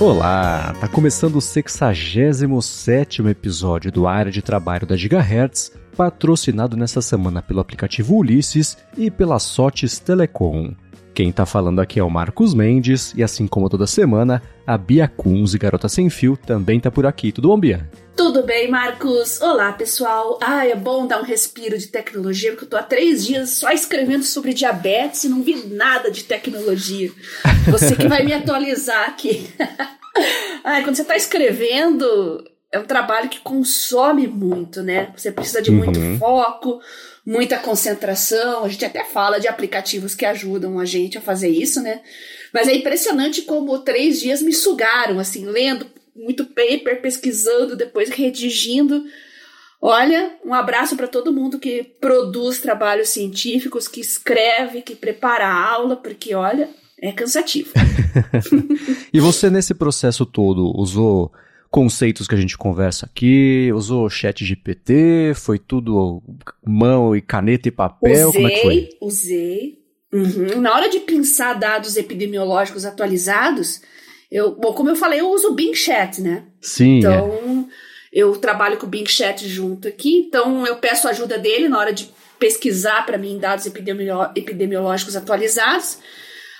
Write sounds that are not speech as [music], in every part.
Olá, tá começando o 67 episódio do Área de Trabalho da Gigahertz, patrocinado nessa semana pelo aplicativo Ulisses e pela Sotes Telecom. Quem tá falando aqui é o Marcos Mendes e assim como toda semana, a Bia Kunz e Garota Sem Fio também tá por aqui. Tudo bom, Bia? Tudo bem, Marcos? Olá, pessoal. Ah, é bom dar um respiro de tecnologia, porque eu tô há três dias só escrevendo sobre diabetes e não vi nada de tecnologia. Você que vai me atualizar aqui. [laughs] ah, quando você tá escrevendo, é um trabalho que consome muito, né? Você precisa de muito uhum. foco, muita concentração. A gente até fala de aplicativos que ajudam a gente a fazer isso, né? Mas é impressionante como três dias me sugaram, assim, lendo muito paper, pesquisando, depois redigindo. Olha, um abraço para todo mundo que produz trabalhos científicos, que escreve, que prepara a aula, porque olha, é cansativo. [laughs] [laughs] e você nesse processo todo usou conceitos que a gente conversa aqui, usou chat GPT, foi tudo mão e caneta e papel, usei, como é que foi? Usei, uhum. Na hora de pensar dados epidemiológicos atualizados, eu, bom, como eu falei, eu uso o Bing Chat, né? Sim. Então, é. eu trabalho com o Bing Chat junto aqui, então eu peço ajuda dele na hora de pesquisar para mim dados epidemiológicos atualizados.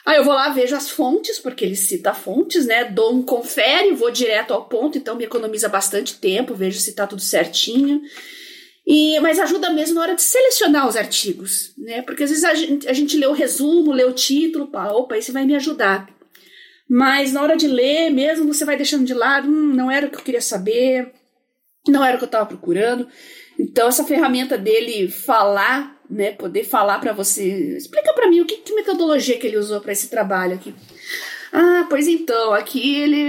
Aí eu vou lá, vejo as fontes, porque ele cita fontes, né? Dou um confere, vou direto ao ponto, então me economiza bastante tempo, vejo se tá tudo certinho. E, mas ajuda mesmo na hora de selecionar os artigos, né? Porque às vezes a gente, a gente lê o resumo, lê o título, pá, opa, esse vai me ajudar. Mas na hora de ler, mesmo você vai deixando de lado, hum, não era o que eu queria saber, não era o que eu estava procurando. Então, essa ferramenta dele falar né, poder falar para você. Explica para mim o que, que metodologia que ele usou para esse trabalho aqui. Ah, pois então, aqui ele,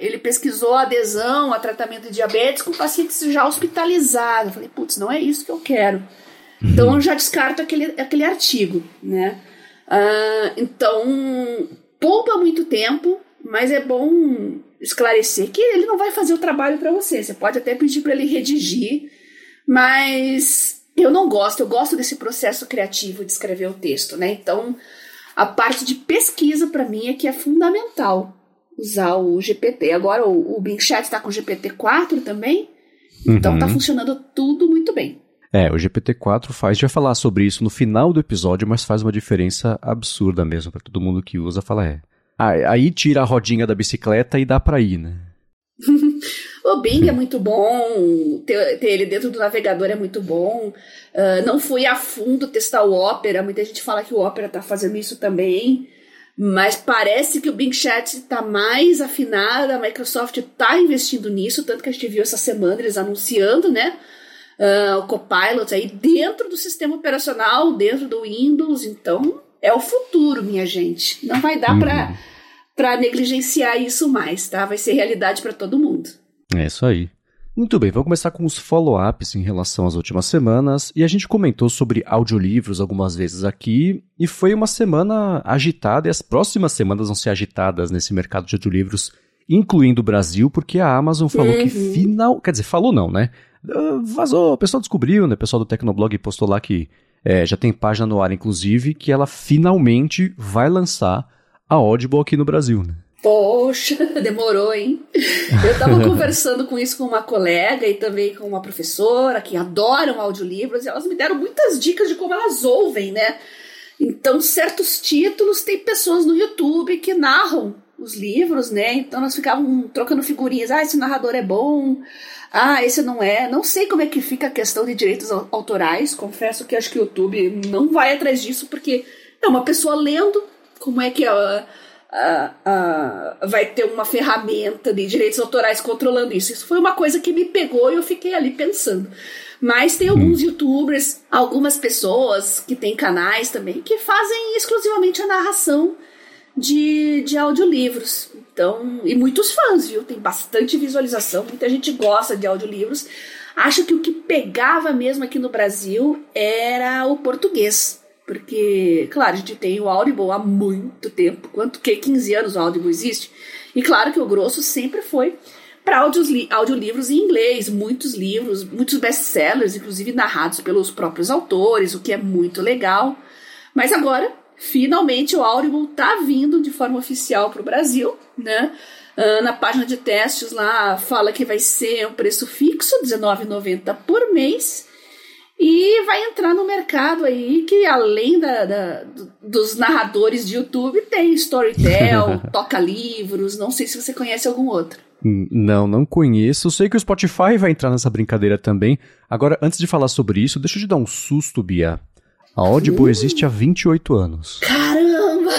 ele pesquisou adesão a tratamento de diabetes com pacientes já hospitalizados. Eu falei, putz, não é isso que eu quero. Uhum. Então eu já descarto aquele, aquele artigo, né? Ah, então, poupa muito tempo, mas é bom esclarecer que ele não vai fazer o trabalho para você. Você pode até pedir para ele redigir, mas eu não gosto, eu gosto desse processo criativo de escrever o texto, né? Então, a parte de pesquisa para mim é que é fundamental usar o GPT. Agora o, o Bing Chat está com o GPT-4 também, então está uhum. funcionando tudo muito bem. É, o GPT-4 faz, vai falar sobre isso no final do episódio, mas faz uma diferença absurda mesmo para todo mundo que usa, fala é. Aí tira a rodinha da bicicleta e dá para ir, né? [laughs] O Bing é muito bom, ter, ter, ele dentro do navegador é muito bom. Uh, não fui a fundo testar o Opera, muita gente fala que o Opera está fazendo isso também. Mas parece que o Bing Chat está mais afinado, a Microsoft está investindo nisso, tanto que a gente viu essa semana eles anunciando, né? Uh, o Copilot aí dentro do sistema operacional, dentro do Windows. Então, é o futuro, minha gente. Não vai dar uhum. para negligenciar isso mais, tá? Vai ser realidade para todo mundo. É isso aí. Muito bem, vamos começar com os follow-ups em relação às últimas semanas. E a gente comentou sobre audiolivros algumas vezes aqui, e foi uma semana agitada, e as próximas semanas vão ser agitadas nesse mercado de audiolivros, incluindo o Brasil, porque a Amazon falou uhum. que final. Quer dizer, falou não, né? Uh, vazou, o pessoal descobriu, né? O pessoal do Tecnoblog postou lá que é, já tem página no ar, inclusive, que ela finalmente vai lançar a Audible aqui no Brasil, né? Poxa, [laughs] demorou, hein? Eu estava conversando com isso com uma colega e também com uma professora que adoram audiolivros e elas me deram muitas dicas de como elas ouvem, né? Então, certos títulos tem pessoas no YouTube que narram os livros, né? Então nós ficávamos trocando figurinhas. Ah, esse narrador é bom. Ah, esse não é. Não sei como é que fica a questão de direitos autorais. Confesso que acho que o YouTube não vai atrás disso, porque é uma pessoa lendo como é que a uh, uh, vai ter uma ferramenta de direitos autorais controlando isso. Isso foi uma coisa que me pegou e eu fiquei ali pensando. Mas tem alguns uhum. youtubers, algumas pessoas que têm canais também que fazem exclusivamente a narração de, de audiolivros. Então, e muitos fãs, viu? Tem bastante visualização, muita gente gosta de audiolivros. Acho que o que pegava mesmo aqui no Brasil era o português. Porque, claro, a gente tem o Audible há muito tempo. Quanto que 15 anos o Audible existe? E claro que o grosso sempre foi para audiolivros em inglês, muitos livros, muitos best-sellers, inclusive narrados pelos próprios autores, o que é muito legal. Mas agora finalmente o Audible tá vindo de forma oficial para o Brasil, né? Uh, na página de testes lá fala que vai ser um preço fixo, R$19,90 por mês. E vai entrar no mercado aí que, além da, da dos narradores de YouTube, tem Storytel, [laughs] Toca Livros. Não sei se você conhece algum outro. Não, não conheço. Eu sei que o Spotify vai entrar nessa brincadeira também. Agora, antes de falar sobre isso, deixa eu te dar um susto, Bia. A Audible existe há 28 anos. Caramba!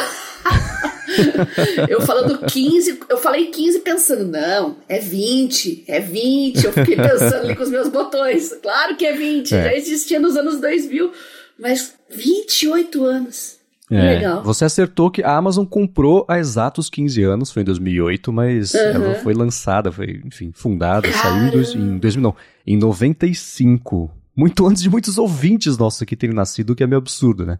[laughs] [laughs] eu falando 15, eu falei 15 pensando, não, é 20, é 20. Eu fiquei pensando ali com os meus botões. Claro que é 20, é. já existia nos anos 2000, mas 28 anos. É, Legal. Você acertou que a Amazon comprou há exatos 15 anos, foi em 2008, mas uhum. ela foi lançada, foi, enfim, fundada, Caramba. saiu em, em 2000, não, em 95. Muito antes de muitos ouvintes nossos aqui terem nascido, o que é meio absurdo, né?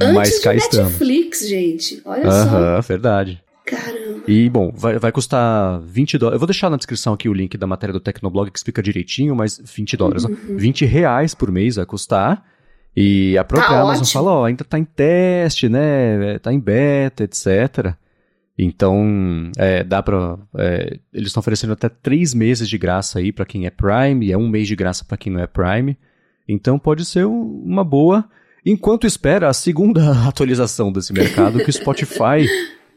Antes Mas cá de estamos. Netflix, gente. Olha Aham, só. verdade. Caramba. E, bom, vai, vai custar 20 dólares. Eu vou deixar na descrição aqui o link da matéria do Tecnoblog que explica direitinho, mas 20 dólares. Uhum. 20 reais por mês vai custar. E a própria tá Amazon ótimo. fala, ó, ainda tá em teste, né? Tá em beta, etc. Então, é, dá pra. É, eles estão oferecendo até três meses de graça aí para quem é Prime, e é um mês de graça para quem não é Prime. Então pode ser um, uma boa enquanto espera a segunda [laughs] atualização desse mercado que o Spotify,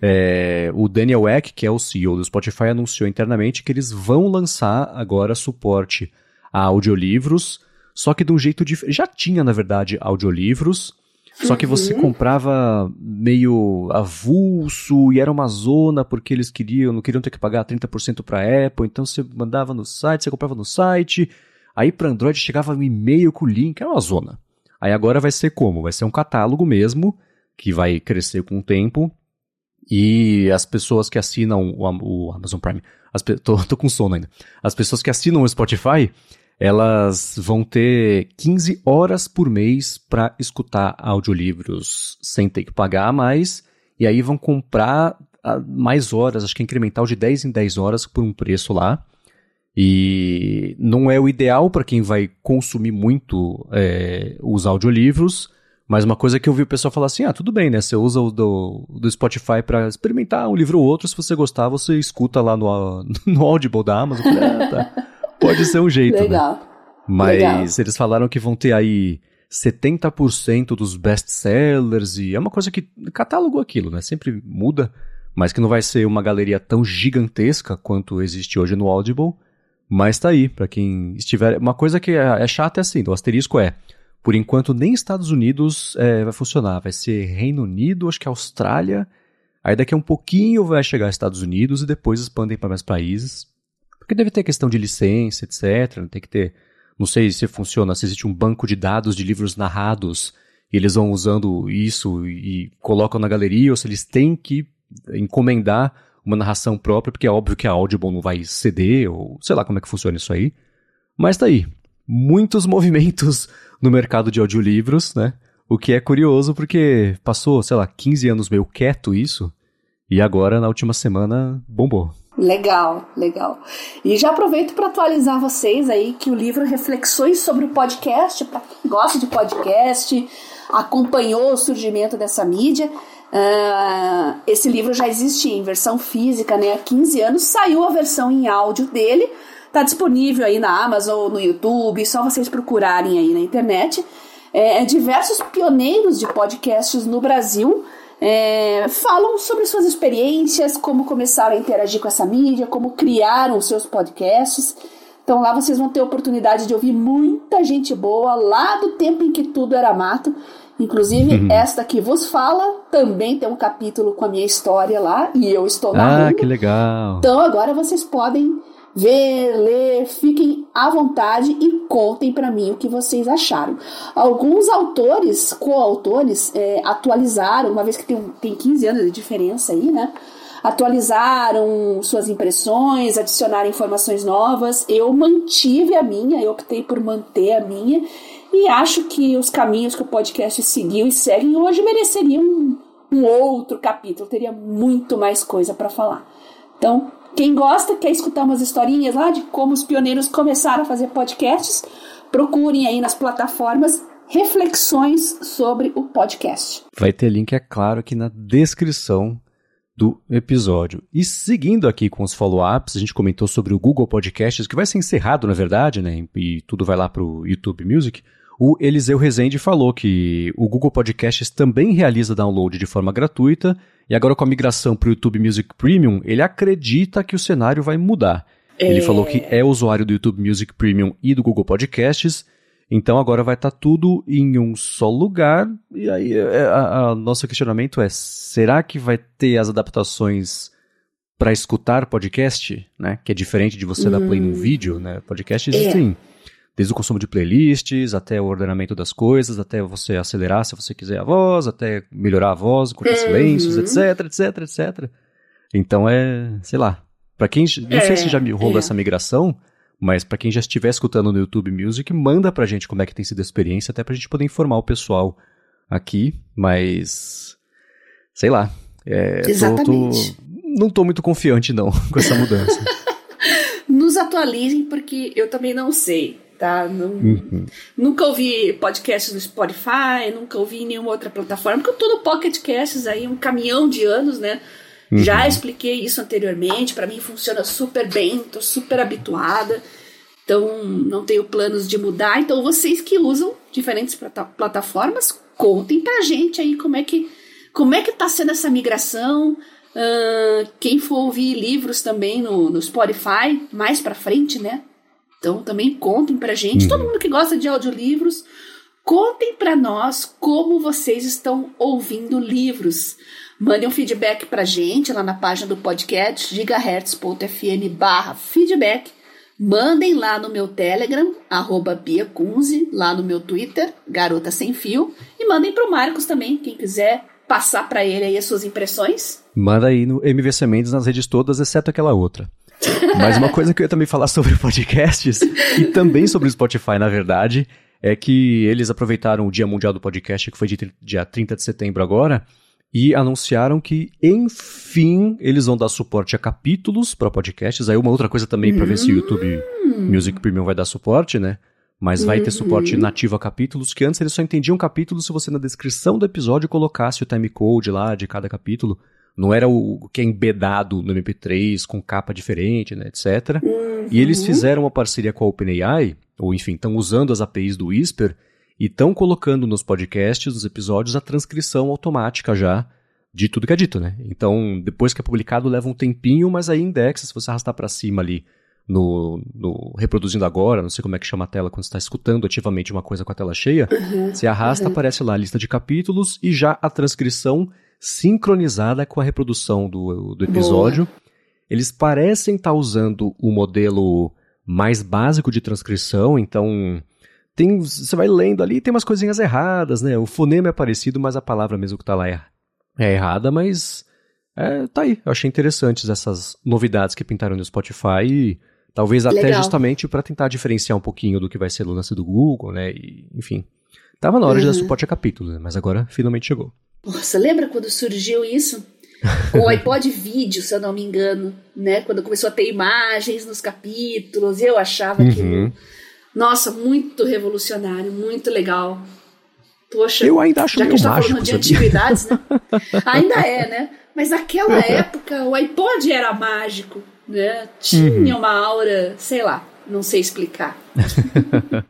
é, o Daniel Eck, que é o CEO do Spotify, anunciou internamente que eles vão lançar agora suporte a audiolivros, só que de um jeito diferente. Já tinha, na verdade, audiolivros, só que você uhum. comprava meio avulso e era uma zona porque eles queriam, não queriam ter que pagar 30% para Apple, então você mandava no site, você comprava no site, aí para Android chegava um e-mail com o link, era uma zona. Aí agora vai ser como? Vai ser um catálogo mesmo, que vai crescer com o tempo. E as pessoas que assinam o, o Amazon Prime. As, [laughs] tô, tô com sono ainda. As pessoas que assinam o Spotify, elas vão ter 15 horas por mês para escutar audiolivros sem ter que pagar mais. E aí vão comprar ah, mais horas, acho que é incremental de 10 em 10 horas por um preço lá. E não é o ideal para quem vai consumir muito é, os audiolivros, mas uma coisa que eu vi o pessoal falar assim: ah, tudo bem, né? Você usa o do, do Spotify para experimentar um livro ou outro, se você gostar, você escuta lá no, [laughs] no Audible da Amazon. Ah, tá. Pode ser um jeito. Né? Legal. Né? Mas Legal. eles falaram que vão ter aí 70% dos best-sellers e é uma coisa que. Catálogo aquilo, né? Sempre muda, mas que não vai ser uma galeria tão gigantesca quanto existe hoje no Audible mas tá aí, para quem estiver. Uma coisa que é, é chata é assim: o asterisco é. Por enquanto, nem Estados Unidos é, vai funcionar. Vai ser Reino Unido, acho que Austrália. Aí daqui a um pouquinho vai chegar Estados Unidos e depois expandem para mais países. Porque deve ter questão de licença, etc. Tem que ter. Não sei se funciona, se existe um banco de dados de livros narrados e eles vão usando isso e colocam na galeria, ou se eles têm que encomendar uma narração própria, porque é óbvio que a Audible não vai ceder, ou sei lá como é que funciona isso aí. Mas tá aí. Muitos [laughs] movimentos no mercado de audiolivros, né? O que é curioso porque passou, sei lá, 15 anos meio quieto isso, e agora, na última semana, bombou. Legal, legal. E já aproveito para atualizar vocês aí que o livro Reflexões sobre o Podcast, para quem gosta de podcast, acompanhou o surgimento dessa mídia, Uh, esse livro já existia em versão física né, há 15 anos, saiu a versão em áudio dele, está disponível aí na Amazon, no YouTube, só vocês procurarem aí na internet. É, diversos pioneiros de podcasts no Brasil é, falam sobre suas experiências, como começaram a interagir com essa mídia, como criaram seus podcasts. Então lá vocês vão ter oportunidade de ouvir muita gente boa lá do tempo em que tudo era mato Inclusive, uhum. esta que vos fala também tem um capítulo com a minha história lá e eu estou narrando. Ah, que legal. Então agora vocês podem ver, ler, fiquem à vontade e contem para mim o que vocês acharam. Alguns autores, coautores, é, atualizaram, uma vez que tem, tem 15 anos de diferença aí, né? Atualizaram suas impressões, adicionaram informações novas. Eu mantive a minha, eu optei por manter a minha e acho que os caminhos que o podcast seguiu e seguem hoje mereceriam um, um outro capítulo, teria muito mais coisa para falar. Então, quem gosta, quer escutar umas historinhas lá de como os pioneiros começaram a fazer podcasts, procurem aí nas plataformas reflexões sobre o podcast. Vai ter link, é claro, aqui na descrição do episódio. E seguindo aqui com os follow-ups, a gente comentou sobre o Google Podcasts, que vai ser encerrado, na verdade, né? E tudo vai lá para o YouTube Music. O Eliseu Rezende falou que o Google Podcasts também realiza download de forma gratuita, e agora com a migração para o YouTube Music Premium, ele acredita que o cenário vai mudar. É... Ele falou que é usuário do YouTube Music Premium e do Google Podcasts, então agora vai estar tá tudo em um só lugar. E aí é, a, a nosso questionamento é: será que vai ter as adaptações para escutar podcast, né? Que é diferente de você dar play num hum. vídeo, né? Podcast existem é. Desde o consumo de playlists até o ordenamento das coisas, até você acelerar se você quiser a voz, até melhorar a voz, cortar uhum. silêncios, etc, etc, etc. Então é, sei lá. Para quem não é, sei se já rolou é. essa migração, mas para quem já estiver escutando no YouTube Music, manda pra gente como é que tem sido a experiência, até pra gente poder informar o pessoal aqui, mas sei lá. É, Exatamente. Tô, tô, não tô muito confiante não [laughs] com essa mudança. [laughs] Nos atualizem porque eu também não sei, tá? Não, uhum. Nunca ouvi podcasts no Spotify, nunca ouvi em nenhuma outra plataforma, porque eu tô no Pocket Casts aí um caminhão de anos, né? Uhum. Já expliquei isso anteriormente, para mim funciona super bem, tô super habituada. Então, não tenho planos de mudar. Então, vocês que usam diferentes plataformas, contem pra gente aí como é que como é que tá sendo essa migração. Uh, quem for ouvir livros também no, no Spotify, mais pra frente, né? Então, também contem pra gente. Uhum. Todo mundo que gosta de audiolivros, contem pra nós como vocês estão ouvindo livros. Mandem um feedback pra gente lá na página do podcast gigahertz.fm barra feedback. Mandem lá no meu Telegram, arroba Bia Kunze, lá no meu Twitter, Garota Sem Fio. E mandem pro Marcos também, quem quiser passar para ele aí as suas impressões. Manda aí no MVC Mendes nas redes todas, exceto aquela outra. Mas uma coisa que eu ia também falar sobre [laughs] podcasts, e também sobre o Spotify, na verdade, é que eles aproveitaram o Dia Mundial do Podcast, que foi dia 30 de setembro agora, e anunciaram que, enfim, eles vão dar suporte a capítulos para podcasts. Aí uma outra coisa também para ver se o YouTube hum. Music Premium vai dar suporte, né? Mas vai ter suporte uhum. nativo a capítulos, que antes eles só entendiam capítulos se você na descrição do episódio colocasse o timecode lá de cada capítulo. Não era o que é embedado no MP3 com capa diferente, né, etc. Uhum. E eles fizeram uma parceria com a OpenAI, ou enfim, estão usando as APIs do Whisper e estão colocando nos podcasts, nos episódios, a transcrição automática já de tudo que é dito, né? Então, depois que é publicado, leva um tempinho, mas aí indexa, se você arrastar para cima ali no, no, reproduzindo agora, não sei como é que chama a tela quando está escutando ativamente uma coisa com a tela cheia, uhum, você arrasta, uhum. aparece lá a lista de capítulos e já a transcrição sincronizada com a reprodução do, do episódio. Boa. Eles parecem estar tá usando o modelo mais básico de transcrição, então tem, você vai lendo ali, tem umas coisinhas erradas, né? O fonema é parecido, mas a palavra mesmo que tá lá é, é errada, mas é, tá aí. Eu achei interessantes essas novidades que pintaram no Spotify e talvez até Legal. justamente para tentar diferenciar um pouquinho do que vai ser o lance do Google, né? E, enfim, tava na hora uhum. de dar uhum. suporte a capítulos, né? Mas agora finalmente chegou. Nossa, lembra quando surgiu isso? o [laughs] iPod Vídeo, se eu não me engano, né? Quando começou a ter imagens nos capítulos, eu achava uhum. que nossa, muito revolucionário, muito legal. Poxa, eu ainda acho já que a gente tá mágico, falando de antiguidades, né? [laughs] ainda é, né? Mas naquela época o iPod era mágico, né? Tinha uhum. uma aura, sei lá, não sei explicar. [laughs]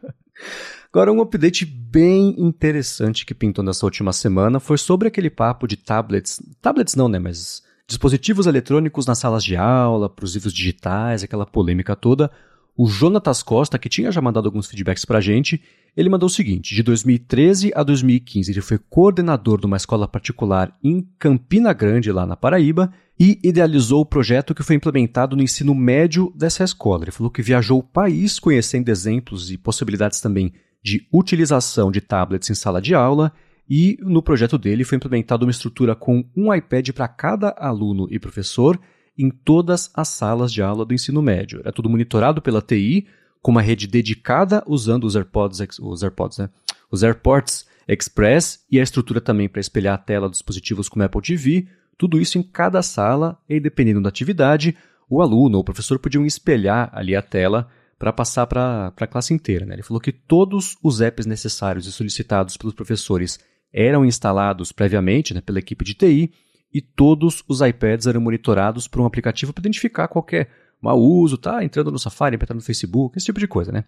Agora, um update bem interessante que pintou nessa última semana foi sobre aquele papo de tablets. Tablets não, né? Mas dispositivos eletrônicos nas salas de aula, para os livros digitais, aquela polêmica toda. O Jonatas Costa, que tinha já mandado alguns feedbacks pra gente, ele mandou o seguinte: de 2013 a 2015, ele foi coordenador de uma escola particular em Campina Grande, lá na Paraíba, e idealizou o projeto que foi implementado no ensino médio dessa escola. Ele falou que viajou o país conhecendo exemplos e possibilidades também de utilização de tablets em sala de aula. E no projeto dele foi implementada uma estrutura com um iPad para cada aluno e professor em todas as salas de aula do ensino médio. Era tudo monitorado pela TI, com uma rede dedicada usando os AirPods, os AirPods, né? Os AirPorts Express e a estrutura também para espelhar a tela dos dispositivos como Apple TV. Tudo isso em cada sala e dependendo da atividade, o aluno ou o professor podiam espelhar ali a tela para passar para a classe inteira. Né? Ele falou que todos os apps necessários e solicitados pelos professores eram instalados previamente né, pela equipe de TI e todos os iPads eram monitorados por um aplicativo para identificar qualquer mau uso, tá entrando no Safari, entrando no Facebook, esse tipo de coisa, né?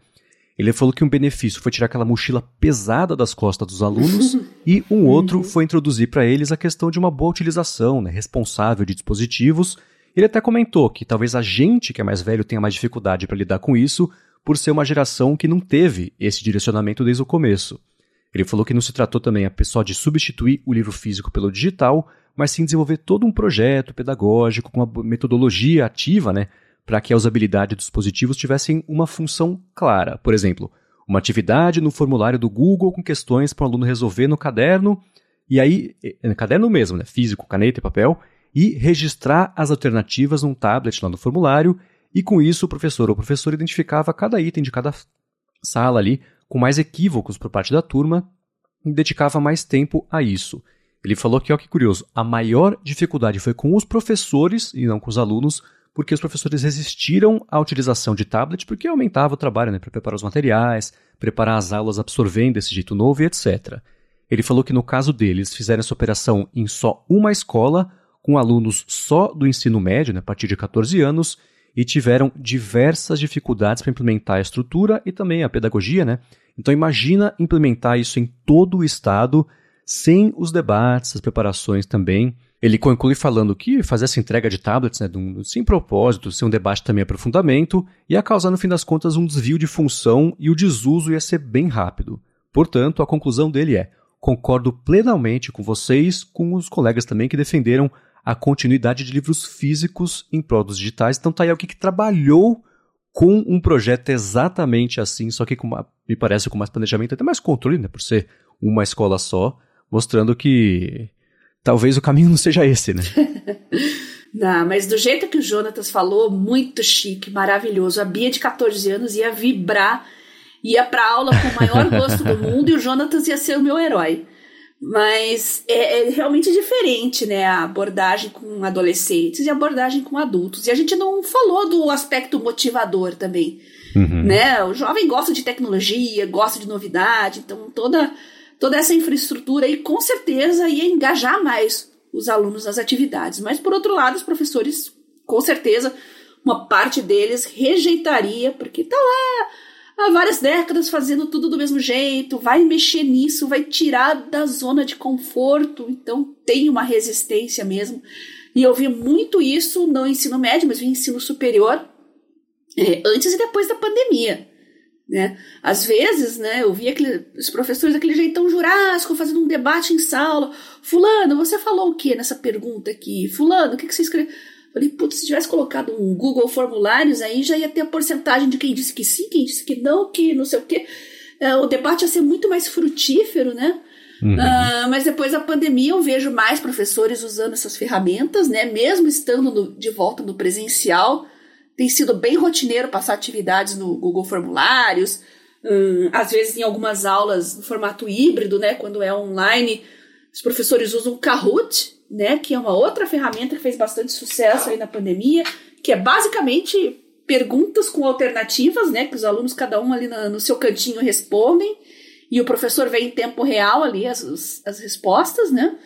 Ele falou que um benefício foi tirar aquela mochila pesada das costas dos alunos [laughs] e um outro uhum. foi introduzir para eles a questão de uma boa utilização, né, responsável de dispositivos. Ele até comentou que talvez a gente que é mais velho tenha mais dificuldade para lidar com isso, por ser uma geração que não teve esse direcionamento desde o começo. Ele falou que não se tratou também a pessoa de substituir o livro físico pelo digital, mas sim desenvolver todo um projeto pedagógico com uma metodologia ativa, né, para que a usabilidade dos dispositivos tivessem uma função clara. Por exemplo, uma atividade no formulário do Google com questões para o aluno resolver no caderno, e aí, no caderno mesmo, né, físico, caneta e papel, e registrar as alternativas num tablet lá no formulário, e com isso o professor ou professor identificava cada item de cada sala ali com mais equívocos por parte da turma e dedicava mais tempo a isso. Ele falou que, ó que curioso, a maior dificuldade foi com os professores e não com os alunos, porque os professores resistiram à utilização de tablet porque aumentava o trabalho né, para preparar os materiais, preparar as aulas absorvendo esse jeito novo e etc. Ele falou que no caso deles fizeram essa operação em só uma escola, com alunos só do ensino médio, né, a partir de 14 anos, e tiveram diversas dificuldades para implementar a estrutura e também a pedagogia, né? Então imagina implementar isso em todo o estado, sem os debates, as preparações também. Ele conclui falando que fazer essa entrega de tablets, né, sem propósito, sem um debate também aprofundamento, ia causar, no fim das contas, um desvio de função e o desuso ia ser bem rápido. Portanto, a conclusão dele é: concordo plenamente com vocês, com os colegas também que defenderam a continuidade de livros físicos em prol dos digitais. Então, tá aí alguém que trabalhou com um projeto exatamente assim, só que com me parece com mais planejamento, até mais controle, né, por ser uma escola só, mostrando que talvez o caminho [laughs] não seja esse, né? não, [laughs] mas do jeito que o Jonatas falou, muito chique, maravilhoso. A Bia de 14 anos ia vibrar, ia pra aula com o maior gosto do mundo e o Jonatas ia ser o meu herói. Mas é, é, realmente diferente, né? A abordagem com adolescentes e a abordagem com adultos. E a gente não falou do aspecto motivador também. Uhum. Né? O jovem gosta de tecnologia, gosta de novidade, então toda toda essa infraestrutura aí com certeza ia engajar mais os alunos nas atividades. Mas, por outro lado, os professores, com certeza, uma parte deles rejeitaria, porque tá lá há várias décadas fazendo tudo do mesmo jeito, vai mexer nisso, vai tirar da zona de conforto, então tem uma resistência mesmo. E eu vi muito isso no ensino médio, mas no ensino superior, é, antes e depois da pandemia. Né? Às vezes, né, eu via aquele, os professores daquele jeitão jurássico fazendo um debate em sala. Fulano, você falou o que nessa pergunta aqui? Fulano, o que, que você escreveu? Falei, putz, se tivesse colocado um Google Formulários aí, já ia ter a porcentagem de quem disse que sim, quem disse que não, que não sei o quê. É, o debate ia ser muito mais frutífero, né? Uhum. Uh, mas depois da pandemia eu vejo mais professores usando essas ferramentas, né? Mesmo estando no, de volta no presencial, tem sido bem rotineiro passar atividades no Google Formulários, hum, às vezes em algumas aulas no formato híbrido, né, quando é online, os professores usam o Kahoot, né, que é uma outra ferramenta que fez bastante sucesso aí na pandemia, que é basicamente perguntas com alternativas, né, que os alunos cada um ali no, no seu cantinho respondem e o professor vê em tempo real ali as, as respostas, né?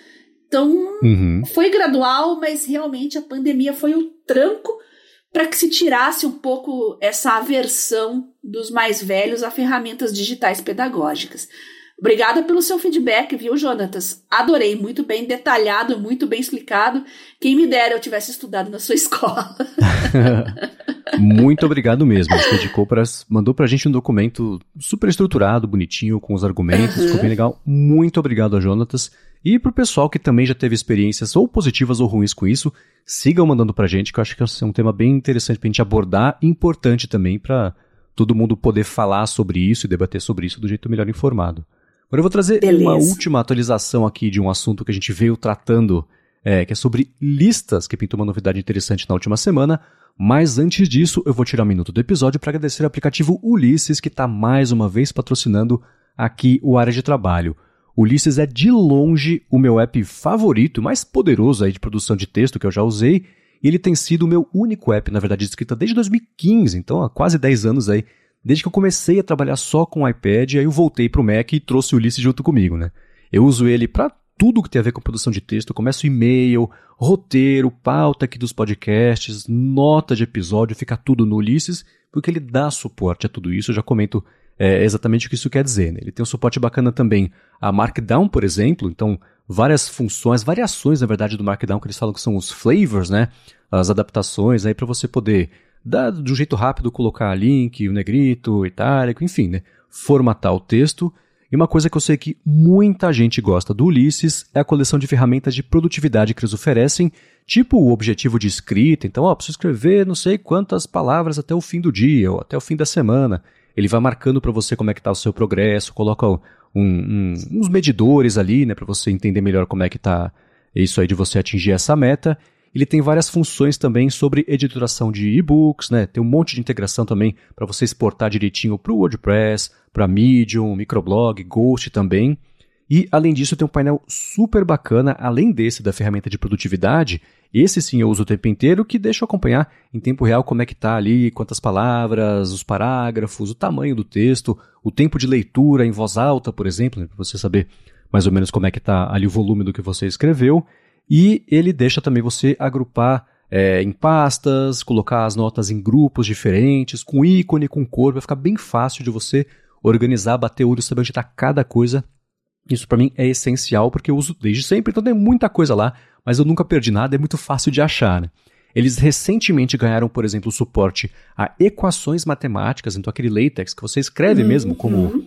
Então, uhum. foi gradual, mas realmente a pandemia foi o tranco para que se tirasse um pouco essa aversão dos mais velhos a ferramentas digitais pedagógicas. Obrigada pelo seu feedback, viu, Jonatas? Adorei, muito bem detalhado, muito bem explicado. Quem me dera eu tivesse estudado na sua [laughs] escola. muito obrigado mesmo. Você dedicou para, mandou pra gente um documento super estruturado, bonitinho, com os argumentos, uhum. ficou bem legal. Muito obrigado a Jonatas. E pro pessoal que também já teve experiências ou positivas ou ruins com isso, sigam mandando pra gente, que eu acho que é um tema bem interessante pra gente abordar e importante também para todo mundo poder falar sobre isso e debater sobre isso do jeito melhor informado. Agora eu vou trazer Beleza. uma última atualização aqui de um assunto que a gente veio tratando, é, que é sobre listas, que pintou uma novidade interessante na última semana. Mas antes disso, eu vou tirar um minuto do episódio para agradecer o aplicativo Ulisses, que está mais uma vez patrocinando aqui o Área de Trabalho. Ulisses é de longe o meu app favorito, mais poderoso aí de produção de texto que eu já usei, E ele tem sido o meu único app, na verdade, de escrita desde 2015, então há quase 10 anos aí, desde que eu comecei a trabalhar só com o iPad, aí eu voltei para o Mac e trouxe o Ulisses junto comigo, né? Eu uso ele para tudo que tem a ver com produção de texto. Começo e-mail, roteiro, pauta aqui dos podcasts, nota de episódio, fica tudo no Ulisses, porque ele dá suporte a tudo isso. Eu já comento é, exatamente o que isso quer dizer. Né? Ele tem um suporte bacana também a Markdown, por exemplo. Então, várias funções, variações, na verdade, do Markdown, que eles falam que são os flavors, né? As adaptações aí para você poder dar de um jeito rápido colocar link, o negrito, o itálico, enfim, né? Formatar o texto. E uma coisa que eu sei que muita gente gosta do Ulisses é a coleção de ferramentas de produtividade que eles oferecem, tipo o objetivo de escrita. Então, ó, preciso escrever não sei quantas palavras até o fim do dia ou até o fim da semana. Ele vai marcando para você como é que está o seu progresso, coloca um, um, uns medidores ali, né, para você entender melhor como é que está isso aí de você atingir essa meta. Ele tem várias funções também sobre editoração de e-books, né? Tem um monte de integração também para você exportar direitinho para o WordPress, para Medium, Microblog, Ghost também. E além disso, tem um painel super bacana, além desse da ferramenta de produtividade. Esse sim eu uso o tempo inteiro, que deixa eu acompanhar em tempo real como é que está ali, quantas palavras, os parágrafos, o tamanho do texto, o tempo de leitura em voz alta, por exemplo, né, para você saber mais ou menos como é que está ali o volume do que você escreveu. E ele deixa também você agrupar é, em pastas, colocar as notas em grupos diferentes, com ícone, com cor, vai ficar bem fácil de você organizar, bater o olho, saber onde está cada coisa. Isso para mim é essencial porque eu uso desde sempre, então tem muita coisa lá, mas eu nunca perdi nada, é muito fácil de achar. Né? Eles recentemente ganharam, por exemplo, suporte a equações matemáticas, então aquele LaTeX que você escreve uhum. mesmo como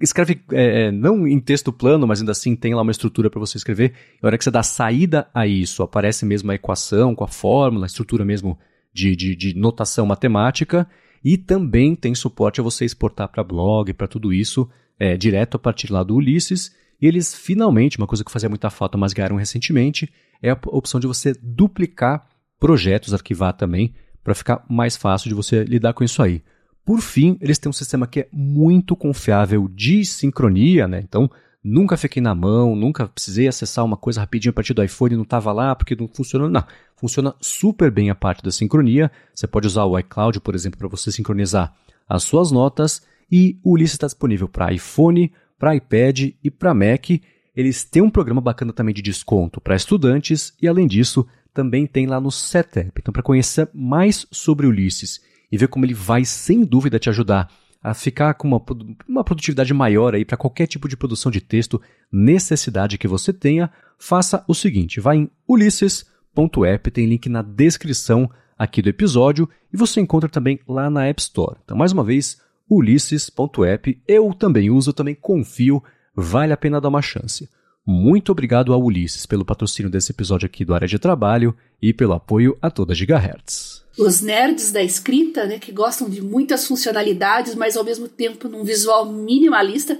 escreve é, é, não em texto plano, mas ainda assim tem lá uma estrutura para você escrever. E a hora que você dá saída a isso, aparece mesmo a equação com a fórmula, a estrutura mesmo de, de, de notação matemática. E também tem suporte a você exportar para blog, para tudo isso, é, direto a partir lá do Ulisses. E eles finalmente, uma coisa que fazia muita falta, mas ganharam recentemente, é a opção de você duplicar projetos, arquivar também, para ficar mais fácil de você lidar com isso aí. Por fim, eles têm um sistema que é muito confiável de sincronia, né? Então, nunca fiquei na mão, nunca precisei acessar uma coisa rapidinho a partir do iPhone e não estava lá porque não funcionou. Não, funciona super bem a parte da sincronia. Você pode usar o iCloud, por exemplo, para você sincronizar as suas notas. E o Ulisses está disponível para iPhone, para iPad e para Mac. Eles têm um programa bacana também de desconto para estudantes e, além disso, também tem lá no Setup. Então, para conhecer mais sobre o Ulisses e ver como ele vai, sem dúvida, te ajudar a ficar com uma, uma produtividade maior aí para qualquer tipo de produção de texto, necessidade que você tenha, faça o seguinte: vá em ulisses.app, tem link na descrição aqui do episódio e você encontra também lá na App Store. Então, mais uma vez, ulisses.app, eu também uso, também confio, vale a pena dar uma chance. Muito obrigado ao Ulisses pelo patrocínio desse episódio aqui do Área de Trabalho e pelo apoio a toda Gigahertz os nerds da escrita, né, que gostam de muitas funcionalidades, mas ao mesmo tempo num visual minimalista,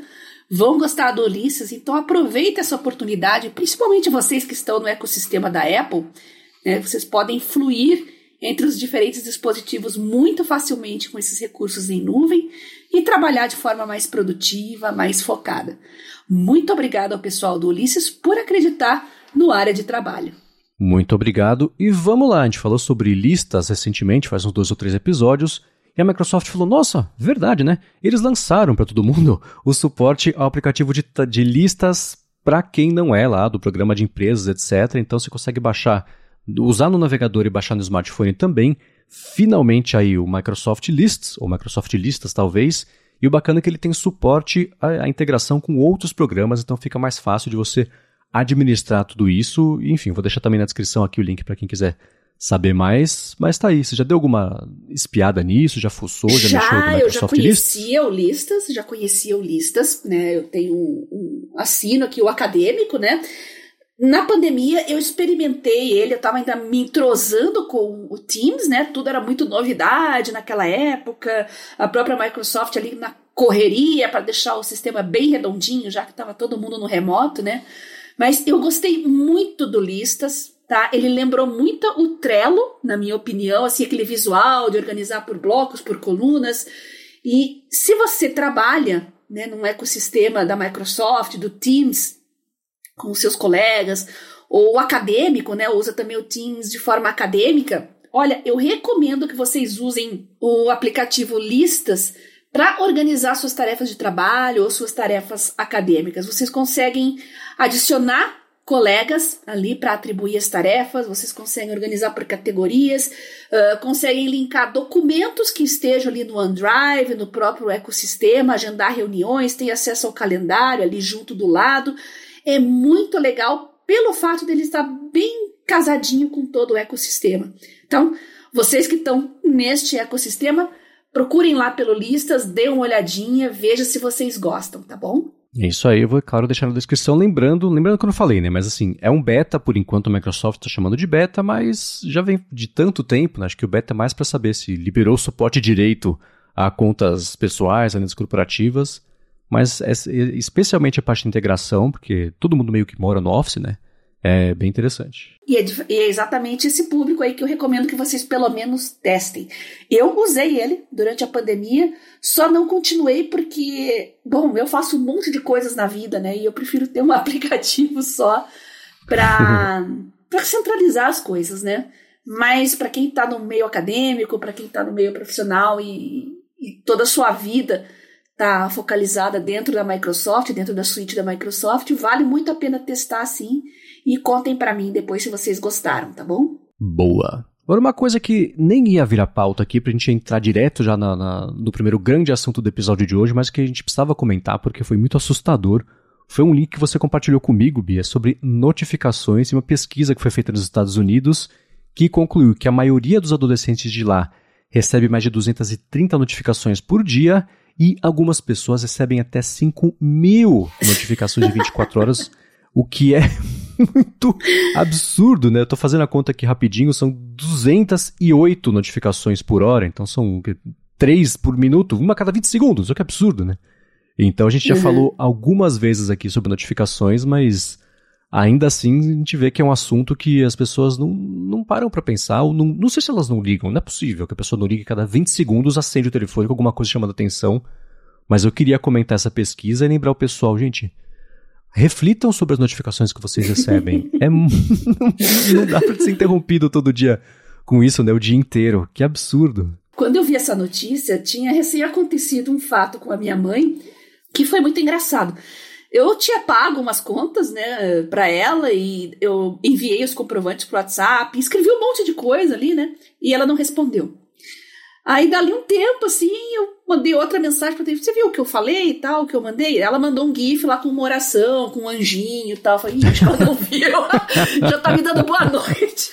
vão gostar do Ulisses. Então aproveite essa oportunidade, principalmente vocês que estão no ecossistema da Apple, né, vocês podem fluir entre os diferentes dispositivos muito facilmente com esses recursos em nuvem e trabalhar de forma mais produtiva, mais focada. Muito obrigado ao pessoal do Ulisses por acreditar no área de trabalho. Muito obrigado. E vamos lá, a gente falou sobre listas recentemente, faz uns dois ou três episódios. E a Microsoft falou: Nossa, verdade, né? Eles lançaram para todo mundo o suporte ao aplicativo de, de listas para quem não é lá do programa de empresas, etc. Então você consegue baixar, usar no navegador e baixar no smartphone também. Finalmente aí o Microsoft Lists, ou Microsoft Listas talvez. E o bacana é que ele tem suporte à, à integração com outros programas, então fica mais fácil de você administrar tudo isso. Enfim, vou deixar também na descrição aqui o link para quem quiser saber mais. Mas tá aí, você já deu alguma espiada nisso? Já fuçou? Já, já mexeu no Microsoft eu já conhecia o Listas, já conhecia o Listas, né? Eu tenho um, um assino aqui, o acadêmico, né? Na pandemia eu experimentei ele, eu estava ainda me entrosando com o Teams, né? Tudo era muito novidade naquela época. A própria Microsoft ali na correria para deixar o sistema bem redondinho, já que estava todo mundo no remoto, né? Mas eu gostei muito do Listas, tá? Ele lembrou muito o Trello, na minha opinião, assim, aquele visual de organizar por blocos, por colunas. E se você trabalha né, num ecossistema da Microsoft, do Teams, com seus colegas, ou acadêmico, né? Usa também o Teams de forma acadêmica. Olha, eu recomendo que vocês usem o aplicativo Listas para organizar suas tarefas de trabalho ou suas tarefas acadêmicas. Vocês conseguem adicionar colegas ali para atribuir as tarefas, vocês conseguem organizar por categorias, uh, conseguem linkar documentos que estejam ali no OneDrive, no próprio ecossistema, agendar reuniões, tem acesso ao calendário ali junto do lado. É muito legal pelo fato dele estar bem casadinho com todo o ecossistema. Então, vocês que estão neste ecossistema, procurem lá pelo Listas, dê uma olhadinha, veja se vocês gostam, tá bom? É isso aí, eu vou, claro, deixar na descrição, lembrando, lembrando que eu não falei, né? Mas assim, é um beta, por enquanto a Microsoft está chamando de beta, mas já vem de tanto tempo, né? Acho que o beta é mais para saber se liberou suporte direito a contas pessoais, a contas corporativas, mas é, especialmente a parte de integração, porque todo mundo meio que mora no Office, né? É bem interessante. E é, e é, exatamente esse público aí que eu recomendo que vocês pelo menos testem. Eu usei ele durante a pandemia, só não continuei porque, bom, eu faço um monte de coisas na vida, né? E eu prefiro ter um [laughs] aplicativo só para [laughs] centralizar as coisas, né? Mas para quem está no meio acadêmico, para quem está no meio profissional e, e toda a sua vida está focalizada dentro da Microsoft, dentro da suíte da Microsoft, vale muito a pena testar sim e contem para mim depois se vocês gostaram, tá bom? Boa. Agora, uma coisa que nem ia virar pauta aqui pra gente entrar direto já na, na, no primeiro grande assunto do episódio de hoje, mas que a gente precisava comentar porque foi muito assustador. Foi um link que você compartilhou comigo, Bia, sobre notificações e uma pesquisa que foi feita nos Estados Unidos que concluiu que a maioria dos adolescentes de lá recebe mais de 230 notificações por dia e algumas pessoas recebem até 5 mil notificações de 24 horas, o que é [laughs] muito absurdo, né? Eu tô fazendo a conta aqui rapidinho, são 208 notificações por hora, então são 3 por minuto, uma a cada 20 segundos, o que é absurdo, né? Então a gente já uhum. falou algumas vezes aqui sobre notificações, mas ainda assim a gente vê que é um assunto que as pessoas não, não param para pensar, ou não, não sei se elas não ligam, não é possível que a pessoa não ligue cada 20 segundos, acende o telefone com alguma coisa chamando atenção, mas eu queria comentar essa pesquisa e lembrar o pessoal, gente, reflitam sobre as notificações que vocês recebem. [laughs] é não, [laughs] não dá para ser interrompido todo dia com isso, né? O dia inteiro. Que absurdo. Quando eu vi essa notícia, tinha recém acontecido um fato com a minha mãe que foi muito engraçado. Eu tinha pago umas contas, né, para ela e eu enviei os comprovantes pro WhatsApp, escrevi um monte de coisa ali, né? E ela não respondeu. Aí, dali um tempo, assim, eu mandei outra mensagem pra ela. Você viu o que eu falei e tal, o que eu mandei? Ela mandou um gif lá com uma oração, com um anjinho e tal. Eu falei, ela não viu. [laughs] Já tá me dando boa noite.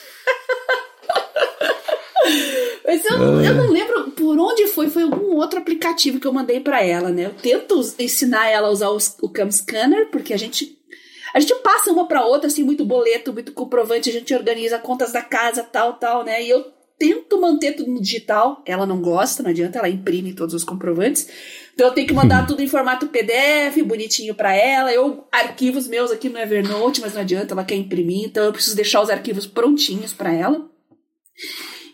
Mas eu, eu, não lembro por onde foi, foi algum outro aplicativo que eu mandei para ela, né? Eu tento ensinar ela a usar o, o Cam Scanner, porque a gente a gente passa uma para outra assim muito boleto, muito comprovante, a gente organiza contas da casa, tal, tal, né? E eu tento manter tudo no digital. Ela não gosta, não adianta, ela imprime todos os comprovantes. Então eu tenho que mandar hum. tudo em formato PDF, bonitinho para ela. Eu arquivos meus aqui no Evernote, mas não adianta, ela quer imprimir, então eu preciso deixar os arquivos prontinhos para ela.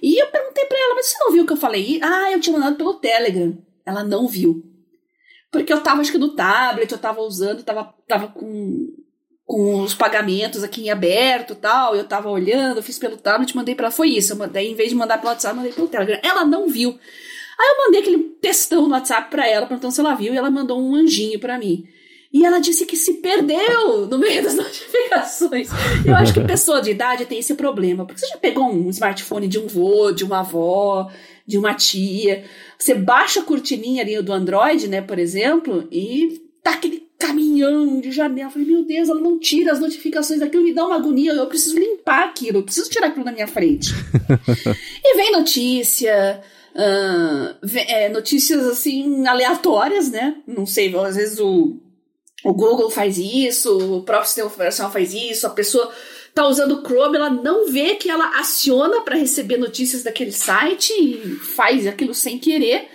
E eu perguntei para ela, mas você não viu o que eu falei? Ah, eu tinha mandado pelo Telegram. Ela não viu. Porque eu tava, acho que no tablet, eu tava usando, tava, tava com com os pagamentos aqui em aberto tal. Eu tava olhando, fiz pelo tablet, mandei para ela. Foi isso. Eu mandei, em vez de mandar pelo WhatsApp, mandei pelo Telegram. Ela não viu. Aí eu mandei aquele textão no WhatsApp para ela, perguntando se ela viu, e ela mandou um anjinho para mim. E ela disse que se perdeu no meio das [laughs] notificações. Eu acho que pessoa de idade tem esse problema. Porque você já pegou um smartphone de um vô, de uma avó, de uma tia. Você baixa a cortininha ali do Android, né, por exemplo, e tá aquele caminhão de janela. Eu falei, meu Deus, ela não tira as notificações daquilo, me dá uma agonia, eu preciso limpar aquilo, eu preciso tirar aquilo da minha frente. [laughs] e vem notícia, uh, vem, é, notícias assim, aleatórias, né? Não sei, às vezes o, o Google faz isso, o próprio sistema operacional faz isso, a pessoa tá usando o Chrome, ela não vê que ela aciona para receber notícias daquele site e faz aquilo sem querer.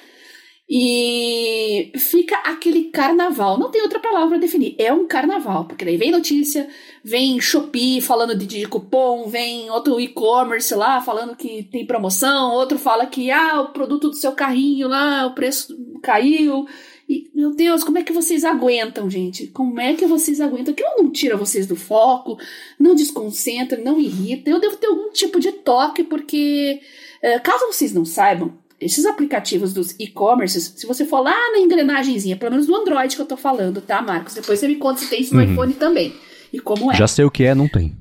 E fica aquele carnaval. Não tem outra palavra para definir. É um carnaval, porque daí vem notícia, vem Shopee falando de, de cupom, vem outro e-commerce lá falando que tem promoção, outro fala que ah, o produto do seu carrinho lá, o preço caiu. E, meu Deus, como é que vocês aguentam, gente? Como é que vocês aguentam? Aquilo não tira vocês do foco, não desconcentra, não irrita. Eu devo ter algum tipo de toque, porque, uh, caso vocês não saibam, esses aplicativos dos e-commerces, se você for lá na engrenagemzinha, pelo menos no Android que eu tô falando, tá, Marcos? Depois você me conta se tem isso no uhum. iPhone também. E como é. Já sei o que é, não tem.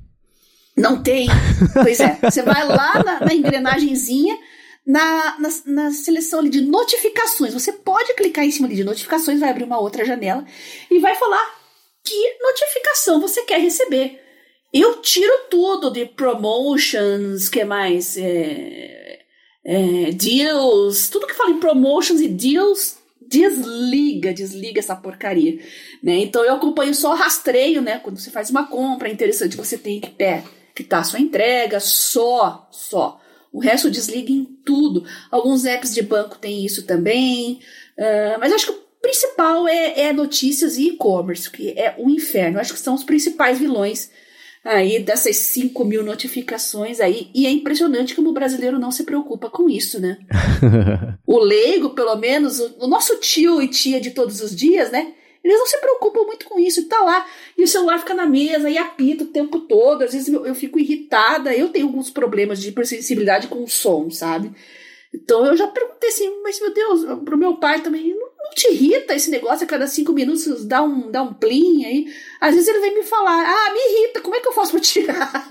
Não tem? Pois é. [laughs] Você vai lá na, na engrenagemzinha, na, na, na, seleção ali de notificações. Você pode clicar em cima ali de notificações, vai abrir uma outra janela e vai falar que notificação você quer receber. Eu tiro tudo de promotions, que mais? É, é, deals, tudo que fala em promotions e deals, desliga, desliga essa porcaria. Né? Então eu acompanho só rastreio, né? Quando você faz uma compra, é interessante você tem que pé que tá a sua entrega, só, só. O resto desliga em tudo. Alguns apps de banco têm isso também. Uh, mas acho que o principal é, é notícias e e-commerce, que é o inferno. Acho que são os principais vilões aí dessas 5 mil notificações aí. E é impressionante como o brasileiro não se preocupa com isso, né? [laughs] o leigo, pelo menos, o, o nosso tio e tia de todos os dias, né? Eles não se preocupam muito com isso, tá lá. E o celular fica na mesa e apita o tempo todo. Às vezes eu, eu fico irritada. Eu tenho alguns problemas de hipersensibilidade com o som, sabe? Então eu já perguntei assim, mas meu Deus, pro meu pai também, não, não te irrita esse negócio a cada cinco minutos dá um, dá um plim aí? Às vezes ele vem me falar, ah, me irrita, como é que eu faço pra tirar?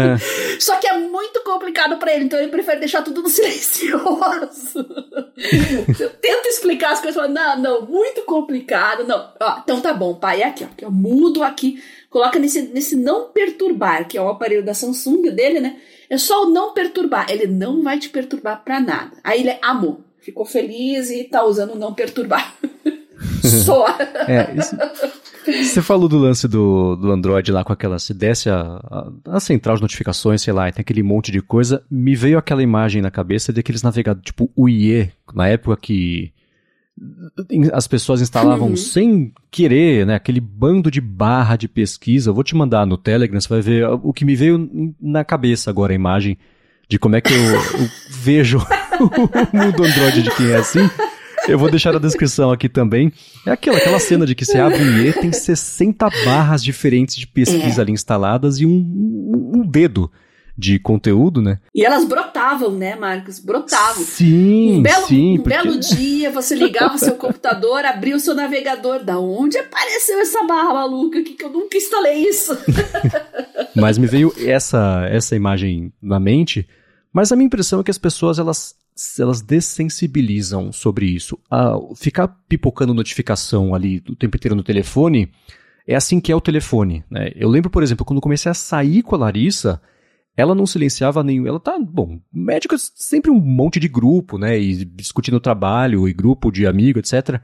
[laughs] Só que é muito complicado para ele, então ele prefere deixar tudo no silencioso. [laughs] eu tento explicar as coisas, falo, não, não, muito complicado, não. Ó, então tá bom, pai, é aqui, ó, eu mudo aqui, coloca nesse, nesse não perturbar, que é o aparelho da Samsung dele, né? É só o não perturbar. Ele não vai te perturbar para nada. Aí ele amou, ficou feliz e tá usando o não perturbar. só. É, isso, você falou do lance do, do Android lá com aquela. Se desce a, a, a, central de notificações, sei lá, e tem aquele monte de coisa. Me veio aquela imagem na cabeça daqueles navegadores, tipo o IE, na época que as pessoas instalavam uhum. sem querer, né? Aquele bando de barra de pesquisa. Eu vou te mandar no Telegram, você vai ver o que me veio na cabeça agora, a imagem de como é que eu, eu vejo [laughs] [laughs] o mundo Android de quem é assim. Eu vou deixar na descrição aqui também. É aquela, aquela cena de que você abre o IE, tem 60 barras diferentes de pesquisa é. ali instaladas e um, um, um dedo de conteúdo, né? E elas brotavam, né, Marcos? Brotavam. Sim, um belo, sim. Um porque... belo dia, você ligava o seu computador, abria o seu navegador. Da onde apareceu essa barra maluca aqui que eu nunca instalei isso? [laughs] Mas me veio essa, essa imagem na mente. Mas a minha impressão é que as pessoas, elas elas dessensibilizam sobre isso. Ficar pipocando notificação ali o tempo inteiro no telefone é assim que é o telefone. Né? Eu lembro, por exemplo, quando comecei a sair com a Larissa, ela não silenciava nenhum. Ela tá, bom, médico é sempre um monte de grupo, né? E discutindo trabalho e grupo de amigo, etc.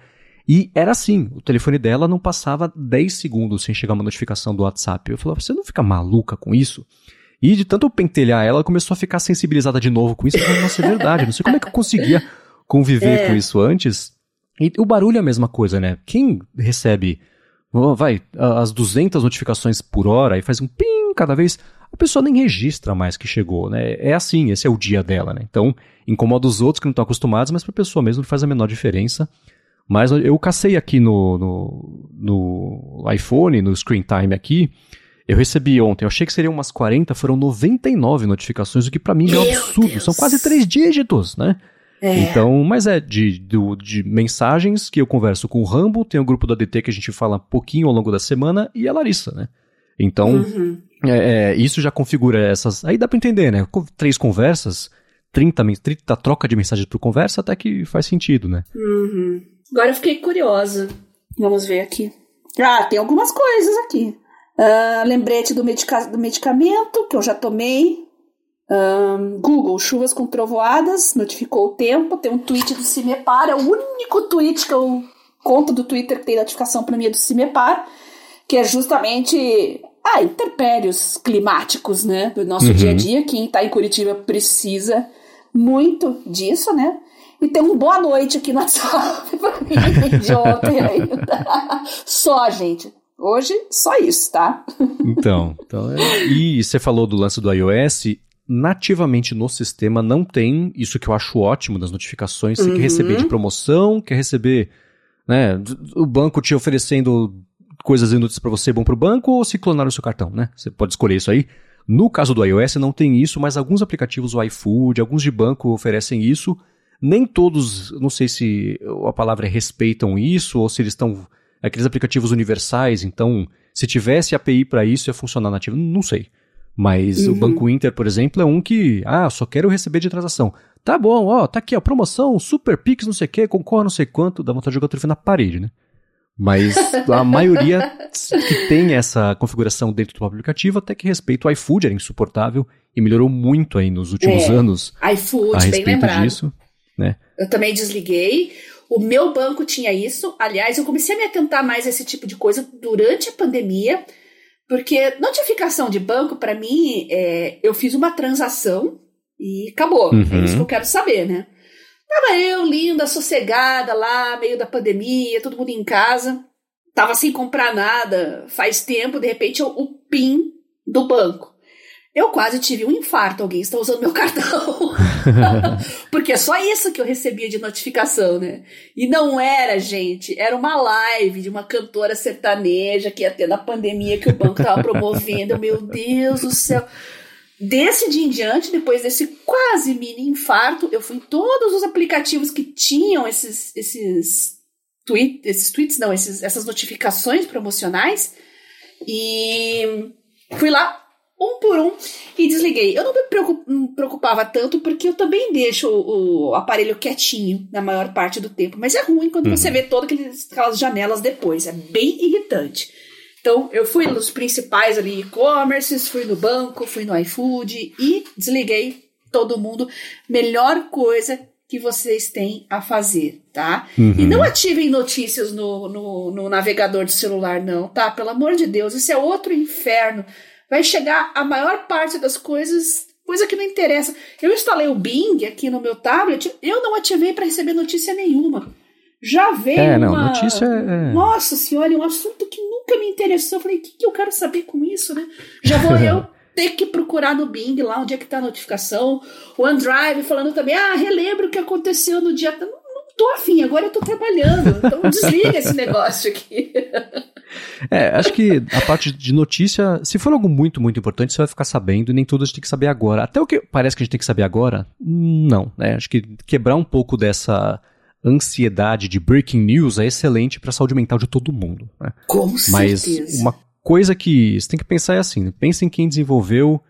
E era assim, o telefone dela não passava 10 segundos sem chegar uma notificação do WhatsApp. Eu falava, você não fica maluca com isso? E de tanto pentelhar ela, começou a ficar sensibilizada de novo com isso. Eu falei, nossa, é verdade, não sei como é que eu conseguia conviver é. com isso antes. E o barulho é a mesma coisa, né? Quem recebe, vai, as 200 notificações por hora e faz um ping cada vez, a pessoa nem registra mais que chegou, né? É assim, esse é o dia dela, né? Então, incomoda os outros que não estão acostumados, mas para a pessoa mesmo não faz a menor diferença. Mas eu cacei aqui no, no, no iPhone, no Screen Time aqui, eu recebi ontem, eu achei que seriam umas 40, foram 99 notificações, o que para mim é um absurdo. Deus. São quase três dígitos, né? É. Então, mas é de, de, de, mensagens que eu converso com o Rambo, tem o grupo do ADT que a gente fala pouquinho ao longo da semana, e a Larissa, né? Então, uhum. É, é, isso já configura essas. Aí dá pra entender, né? Três conversas, 30, 30 troca de mensagens por conversa, até que faz sentido, né? Uhum. Agora eu fiquei curiosa. Vamos ver aqui. Ah, tem algumas coisas aqui. Uh, lembrete do, medica do medicamento que eu já tomei. Um, Google, chuvas com trovoadas, notificou o tempo. Tem um tweet do Cimepar, é o único tweet que eu conto do Twitter que tem notificação para mim é do Cimepar, que é justamente ah, interpérios climáticos, né, do nosso uhum. dia a dia. Quem está em Curitiba precisa muito disso, né? E tem um boa noite aqui [laughs] pra mim de ontem ainda. Só, gente. Hoje, só isso, tá? [laughs] Então, então é... e você falou do lance do iOS. Nativamente no sistema não tem isso que eu acho ótimo das notificações. Você uhum. quer receber de promoção, quer receber Né? O banco te oferecendo coisas inúteis para você, bom para o banco, ou se clonar o seu cartão, né? Você pode escolher isso aí. No caso do iOS não tem isso, mas alguns aplicativos, o iFood, alguns de banco oferecem isso. Nem todos, não sei se a palavra é respeitam isso, ou se eles estão. Aqueles aplicativos universais, então, se tivesse API para isso, ia funcionar nativo. Não sei. Mas uhum. o Banco Inter, por exemplo, é um que, ah, só quero receber de transação. Tá bom, ó, tá aqui a promoção, Super Pix, não sei o que, concorre não sei quanto, dá vontade de jogar o telefone na parede, né? Mas a [laughs] maioria que tem essa configuração dentro do aplicativo até que respeita o iFood, era insuportável e melhorou muito aí nos últimos é, anos. iFood, a respeito bem lembrado. disso, né? Eu também desliguei. O meu banco tinha isso. Aliás, eu comecei a me atentar mais a esse tipo de coisa durante a pandemia, porque notificação de banco, para mim, é, eu fiz uma transação e acabou. Uhum. É isso que eu quero saber, né? Tava eu, linda, sossegada lá, meio da pandemia, todo mundo em casa. Tava sem comprar nada faz tempo, de repente o PIN do banco. Eu quase tive um infarto, alguém está usando meu [laughs] cartão. [laughs] Porque é só isso que eu recebia de notificação, né? E não era, gente, era uma live de uma cantora sertaneja que ia ter na pandemia que o banco estava [laughs] promovendo. Meu Deus do céu. Desse dia em diante, depois desse quase mini infarto, eu fui em todos os aplicativos que tinham esses, esses, tweet, esses tweets, não, esses, essas notificações promocionais e fui lá um por um e desliguei. Eu não me preocupava tanto porque eu também deixo o, aparelho quietinho na maior parte do tempo, mas é ruim quando uhum. você vê todas aquelas janelas depois, é bem irritante. Então, eu fui nos principais ali e-commerces, fui no banco, fui no iFood e desliguei todo mundo. Melhor coisa que vocês têm a fazer, tá? Uhum. E não ativem notícias no, no, no, navegador de celular, não, tá? Pelo amor de Deus, isso é outro inferno. Vai chegar a maior parte das coisas, coisa que não interessa. Eu instalei o Bing aqui no meu tablet, eu não ativei para receber notícia nenhuma. Já veio é, não, uma... notícia é... Nossa senhora, é um assunto que nunca me interessou. Eu falei, o que, que eu quero saber com isso, né? Já vou eu [laughs] ter que procurar no Bing lá onde é que tá a notificação. O OneDrive falando também, ah, relembra o que aconteceu no dia... Não, não tô afim, agora eu tô trabalhando. Então desliga esse [laughs] negócio aqui. É, acho que a parte de notícia, se for algo muito, muito importante, você vai ficar sabendo e nem tudo a gente tem que saber agora. Até o que parece que a gente tem que saber agora, não, né? Acho que quebrar um pouco dessa ansiedade de breaking news é excelente para a saúde mental de todo mundo. Né? Com Mas certeza. uma coisa que você tem que pensar é assim: né? pensa em quem desenvolveu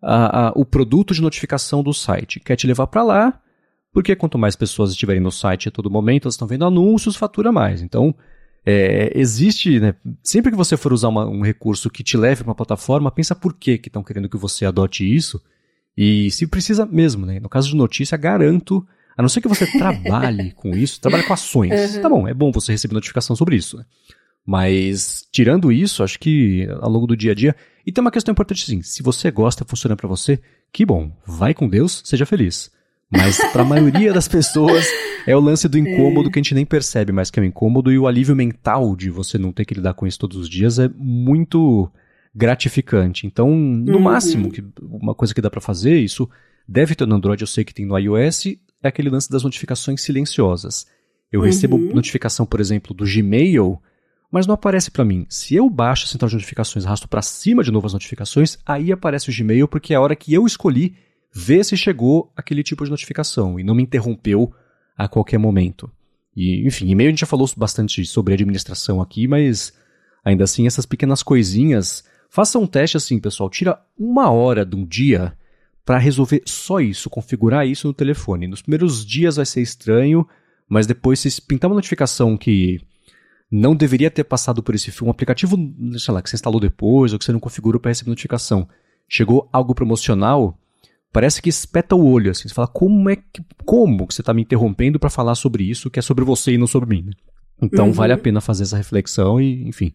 a, a, o produto de notificação do site. Quer te levar para lá, porque quanto mais pessoas estiverem no site a todo momento, elas estão vendo anúncios, fatura mais. Então, é, existe, né, sempre que você for usar uma, um recurso que te leve para uma plataforma, pensa por que estão querendo que você adote isso. E se precisa mesmo, né? No caso de notícia, garanto a não ser que você [laughs] trabalhe com isso, trabalhe com ações. Uhum. Tá bom, é bom você receber notificação sobre isso. Né? Mas, tirando isso, acho que ao longo do dia a dia. E tem uma questão importante sim: se você gosta, funciona para você, que bom. Vai com Deus, seja feliz. Mas para a maioria das pessoas [laughs] é o lance do incômodo é. que a gente nem percebe mais que é um incômodo e o alívio mental de você não ter que lidar com isso todos os dias é muito gratificante. Então, no uhum. máximo, que uma coisa que dá para fazer, isso deve ter no Android, eu sei que tem no iOS, é aquele lance das notificações silenciosas. Eu uhum. recebo notificação, por exemplo, do Gmail, mas não aparece para mim. Se eu baixo a central de notificações, arrasto para cima de novo as notificações, aí aparece o Gmail porque é a hora que eu escolhi ver se chegou aquele tipo de notificação e não me interrompeu a qualquer momento. E, enfim, e-mail a gente já falou bastante sobre administração aqui, mas ainda assim essas pequenas coisinhas, faça um teste assim, pessoal, tira uma hora de um dia para resolver só isso, configurar isso no telefone. Nos primeiros dias vai ser estranho, mas depois se pintar uma notificação que não deveria ter passado por esse um aplicativo, sei lá, que você instalou depois ou que você não configurou para receber notificação, chegou algo promocional, parece que espeta o olho, assim, você fala, como é que, como que você está me interrompendo para falar sobre isso que é sobre você e não sobre mim, né? Então uhum. vale a pena fazer essa reflexão e, enfim,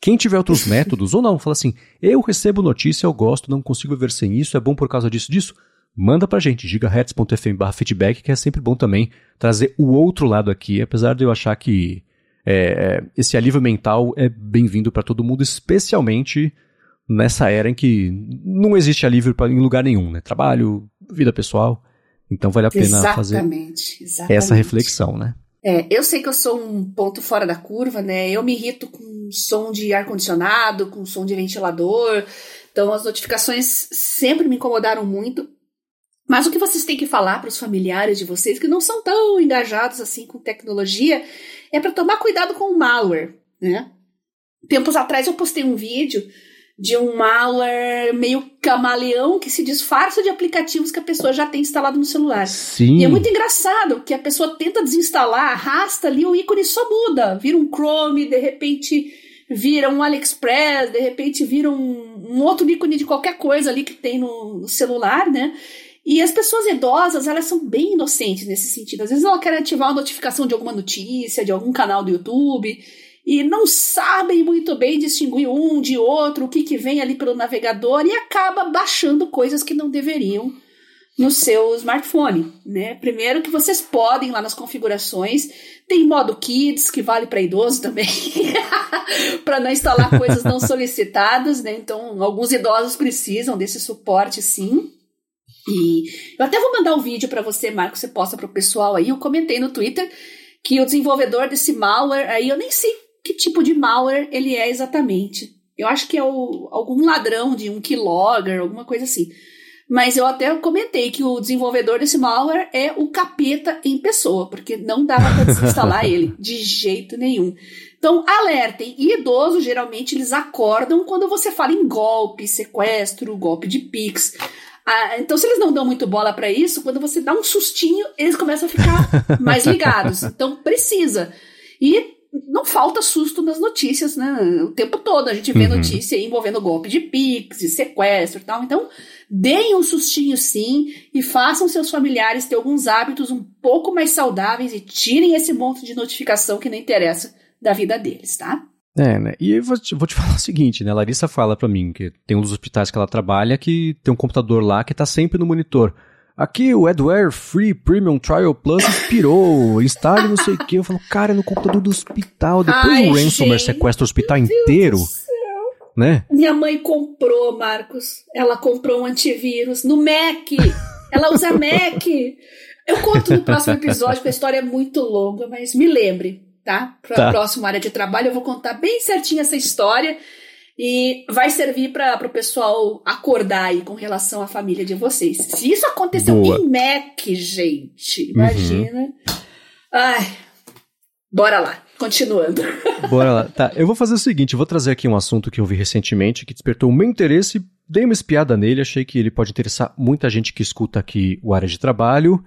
quem tiver outros [laughs] métodos, ou não, fala assim, eu recebo notícia, eu gosto, não consigo viver sem isso, é bom por causa disso, disso, manda pra gente, gigahertz.fm feedback, que é sempre bom também trazer o outro lado aqui, apesar de eu achar que é, esse alívio mental é bem-vindo para todo mundo, especialmente nessa era em que não existe alívio pra, em lugar nenhum, né? Trabalho, vida pessoal. Então vale a pena exatamente, fazer exatamente. essa reflexão, né? É, eu sei que eu sou um ponto fora da curva, né? Eu me irrito com som de ar-condicionado, com som de ventilador. Então, as notificações sempre me incomodaram muito. Mas o que vocês têm que falar para os familiares de vocês que não são tão engajados assim com tecnologia é para tomar cuidado com o malware, né? Tempos atrás eu postei um vídeo de um malware meio camaleão que se disfarça de aplicativos que a pessoa já tem instalado no celular. Sim. E é muito engraçado que a pessoa tenta desinstalar, arrasta ali, o ícone só muda. Vira um Chrome, de repente vira um AliExpress, de repente vira um, um outro ícone de qualquer coisa ali que tem no, celular, né? E as pessoas idosas, elas são bem inocentes nesse sentido. Às vezes ela quer ativar uma notificação de alguma notícia, de algum canal do YouTube, e não sabem muito bem distinguir um de outro, o que, que vem ali pelo navegador, e acaba baixando coisas que não deveriam no seu smartphone, né? Primeiro que vocês podem lá nas configurações, tem modo kids que vale para idoso também, [laughs] para não instalar coisas não solicitadas, né? Então, alguns idosos precisam desse suporte sim. E eu até vou mandar o um vídeo para você, Marco, você posta para o pessoal aí. Eu comentei no Twitter que o desenvolvedor desse malware aí, eu nem sei que tipo de malware ele é exatamente. Eu acho que é o, algum ladrão de um keylogger, alguma coisa assim. Mas eu até comentei que o desenvolvedor desse malware é o capeta em pessoa, porque não dava para [laughs] desinstalar ele de jeito nenhum. Então, alertem. E idosos, geralmente, eles acordam quando você fala em golpe, sequestro, golpe de Pix. Ah, então, se eles não dão muito bola para isso, quando você dá um sustinho, eles começam a ficar mais [laughs] ligados. Então, precisa. E não falta susto nas notícias, né? O tempo todo a gente vê uhum. notícia envolvendo golpe de Pix sequestro e tal. Então, deem um sustinho sim e façam seus familiares ter alguns hábitos um pouco mais saudáveis e tirem esse monte de notificação que não interessa da vida deles, tá? É, né? E eu vou te, vou te [laughs] falar o seguinte, né? A Larissa fala para mim que tem um dos hospitais que ela trabalha que tem um computador lá que tá sempre no monitor. Aqui o Adware Free Premium Trial Plus expirou. Instale não sei o que. Eu falo, cara, é no computador do hospital. Depois Ai, o ransomware gente, sequestra o hospital inteiro. Né? Minha mãe comprou, Marcos. Ela comprou um antivírus no Mac. Ela usa Mac. Eu conto no próximo episódio, porque a história é muito longa, mas me lembre tá? Para a tá. próxima área de trabalho, eu vou contar bem certinho essa história e vai servir para o pessoal acordar aí com relação à família de vocês. Se isso aconteceu Boa. em Mac, gente, imagina. Uhum. Ai, bora lá. Continuando. [laughs] Bora lá. Tá, eu vou fazer o seguinte, eu vou trazer aqui um assunto que eu vi recentemente que despertou o meu interesse, dei uma espiada nele, achei que ele pode interessar muita gente que escuta aqui o área de trabalho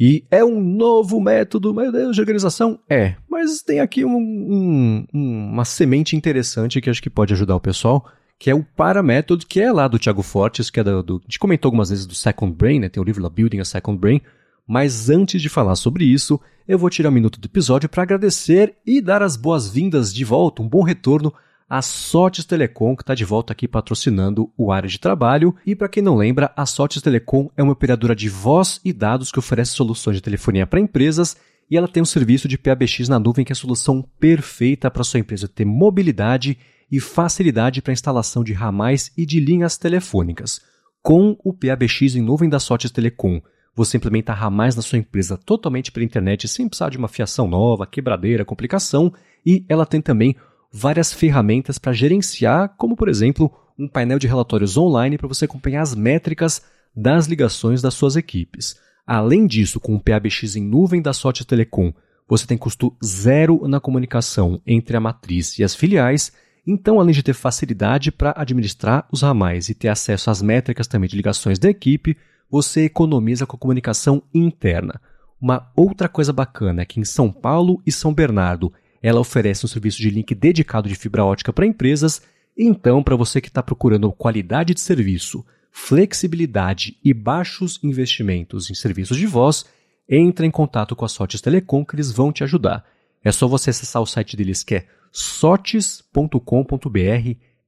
e é um novo método, meu Deus, de organização? É, mas tem aqui um, um, uma semente interessante que acho que pode ajudar o pessoal, que é o Paramétodo, que é lá do Thiago Fortes, que é do, do, a gente comentou algumas vezes do Second Brain, né? Tem o livro lá, Building a Second Brain. Mas antes de falar sobre isso, eu vou tirar um minuto do episódio para agradecer e dar as boas-vindas de volta, um bom retorno a Sotes Telecom, que está de volta aqui patrocinando o área de trabalho. E para quem não lembra, a Sotes Telecom é uma operadora de voz e dados que oferece soluções de telefonia para empresas e ela tem um serviço de PABX na nuvem que é a solução perfeita para sua empresa ter mobilidade e facilidade para a instalação de ramais e de linhas telefônicas. Com o PABX em nuvem da Sotes Telecom, você implementa ramais na sua empresa totalmente pela internet sem precisar de uma fiação nova, quebradeira, complicação, e ela tem também várias ferramentas para gerenciar, como por exemplo, um painel de relatórios online para você acompanhar as métricas das ligações das suas equipes. Além disso, com o PABX em nuvem da Sorte Telecom, você tem custo zero na comunicação entre a matriz e as filiais, então além de ter facilidade para administrar os ramais e ter acesso às métricas também de ligações da equipe, você economiza com a comunicação interna. Uma outra coisa bacana é que em São Paulo e São Bernardo ela oferece um serviço de link dedicado de fibra ótica para empresas. Então, para você que está procurando qualidade de serviço, flexibilidade e baixos investimentos em serviços de voz, entre em contato com a Sotes Telecom que eles vão te ajudar. É só você acessar o site deles que é sotes.com.br,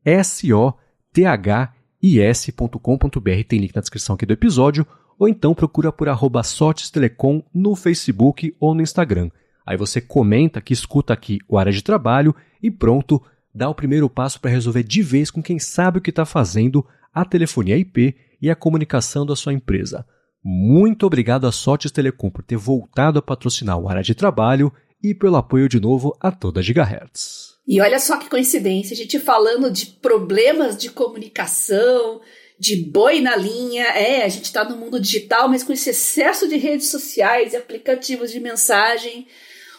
S-O-T-H-I-S.com.br, tem link na descrição aqui do episódio, ou então procura por arroba Sotes Telecom no Facebook ou no Instagram. Aí você comenta que escuta aqui o área de trabalho e pronto, dá o primeiro passo para resolver de vez com quem sabe o que está fazendo a telefonia IP e a comunicação da sua empresa. Muito obrigado à Sotes Telecom por ter voltado a patrocinar o área de trabalho e pelo apoio de novo a toda Gigahertz. E olha só que coincidência, a gente falando de problemas de comunicação, de boi na linha. É, a gente está no mundo digital, mas com esse excesso de redes sociais e aplicativos de mensagem,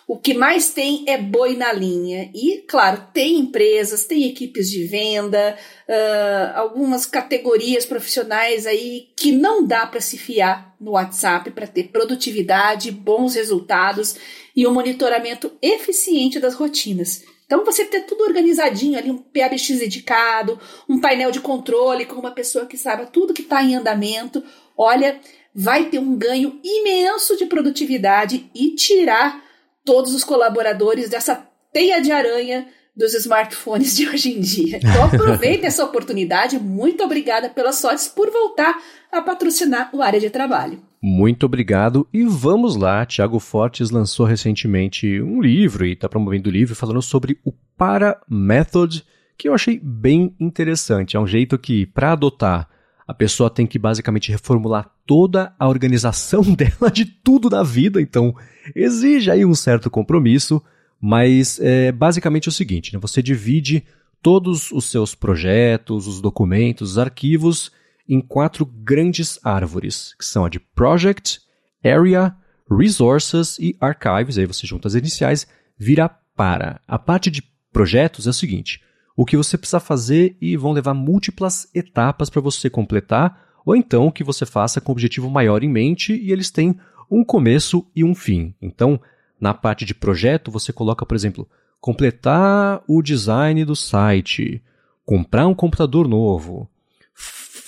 o que mais tem é boi na linha. E, claro, tem empresas, tem equipes de venda, uh, algumas categorias profissionais aí que não dá para se fiar no WhatsApp para ter produtividade, bons resultados e um monitoramento eficiente das rotinas. Então, você ter tudo organizadinho ali, um PABX dedicado, um painel de controle com uma pessoa que saiba tudo que está em andamento, olha, vai ter um ganho imenso de produtividade e tirar todos os colaboradores dessa teia de aranha dos smartphones de hoje em dia. Então [laughs] aproveite essa oportunidade. Muito obrigada pelas sortes por voltar a patrocinar o área de trabalho. Muito obrigado e vamos lá. Tiago Fortes lançou recentemente um livro e está promovendo o livro falando sobre o Para Method, que eu achei bem interessante. É um jeito que, para adotar, a pessoa tem que basicamente reformular toda a organização [laughs] dela de tudo na vida, então exige aí um certo compromisso, mas é basicamente o seguinte: né? você divide todos os seus projetos, os documentos, os arquivos em quatro grandes árvores, que são a de Project, Area, Resources e Archives. Aí você junta as iniciais, vira para. A parte de projetos é o seguinte: o que você precisa fazer e vão levar múltiplas etapas para você completar, ou então que você faça com um objetivo maior em mente e eles têm um começo e um fim. Então, na parte de projeto, você coloca, por exemplo, completar o design do site, comprar um computador novo,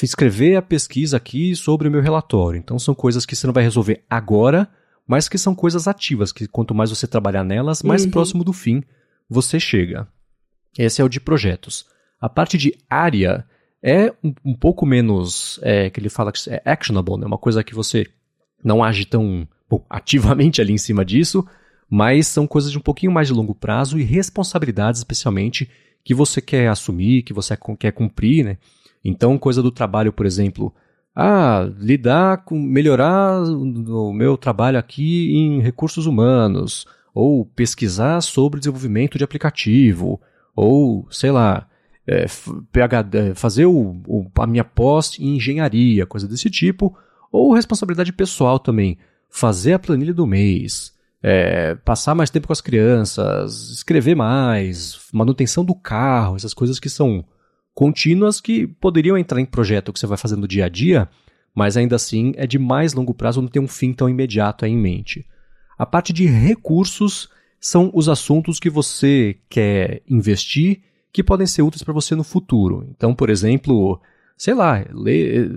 escrever a pesquisa aqui sobre o meu relatório. Então, são coisas que você não vai resolver agora, mas que são coisas ativas, que quanto mais você trabalhar nelas, mais uhum. próximo do fim você chega. Esse é o de projetos. A parte de área é um, um pouco menos, é, que ele fala que é actionable, né? uma coisa que você não age tão bom, [laughs] ativamente ali em cima disso, mas são coisas de um pouquinho mais de longo prazo e responsabilidades, especialmente, que você quer assumir, que você quer cumprir, né? Então, coisa do trabalho, por exemplo, ah, lidar com melhorar o meu trabalho aqui em recursos humanos, ou pesquisar sobre desenvolvimento de aplicativo, ou, sei lá, é, PhD, fazer o, o, a minha pós em engenharia, coisa desse tipo, ou responsabilidade pessoal também, fazer a planilha do mês, é, passar mais tempo com as crianças, escrever mais, manutenção do carro, essas coisas que são contínuas que poderiam entrar em projeto que você vai fazendo dia a dia, mas ainda assim é de mais longo prazo, não tem um fim tão imediato aí em mente. A parte de recursos são os assuntos que você quer investir que podem ser úteis para você no futuro. Então, por exemplo, sei lá, ler,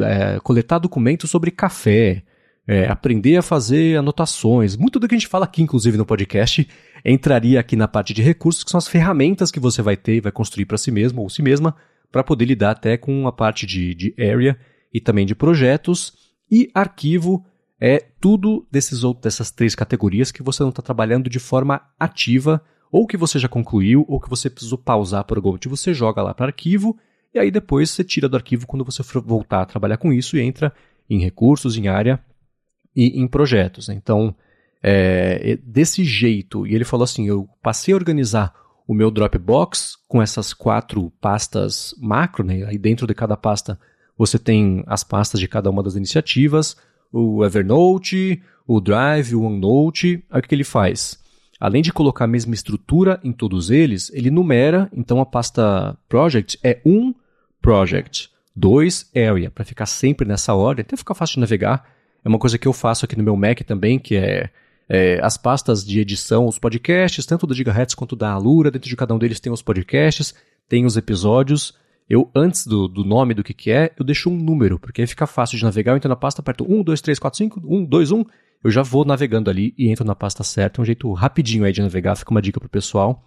é, coletar documentos sobre café, é, aprender a fazer anotações. Muito do que a gente fala aqui, inclusive no podcast, entraria aqui na parte de recursos, que são as ferramentas que você vai ter e vai construir para si mesmo ou si mesma, para poder lidar até com a parte de, de area e também de projetos. E arquivo é tudo desses dessas três categorias que você não está trabalhando de forma ativa, ou que você já concluiu, ou que você precisou pausar por algum motivo, você joga lá para arquivo, e aí depois você tira do arquivo quando você for voltar a trabalhar com isso e entra em recursos, em área e em projetos. Então, é, desse jeito, e ele falou assim: eu passei a organizar o meu Dropbox com essas quatro pastas macro, né? aí dentro de cada pasta você tem as pastas de cada uma das iniciativas, o Evernote, o Drive, o OneNote. Aí o que ele faz? Além de colocar a mesma estrutura em todos eles, ele numera, então a pasta Project é um Project, dois Area, para ficar sempre nessa ordem, até ficar fácil de navegar. É uma coisa que eu faço aqui no meu Mac também, que é, é as pastas de edição, os podcasts, tanto da Gigahertz quanto da Alura, dentro de cada um deles tem os podcasts, tem os episódios, eu, antes do, do nome do que, que é, eu deixo um número, porque aí fica fácil de navegar. Eu entro na pasta, aperto 1, 2, 3, 4, 5, 1, 2, 1, eu já vou navegando ali e entro na pasta certa. É um jeito rapidinho aí de navegar, fica uma dica pro pessoal.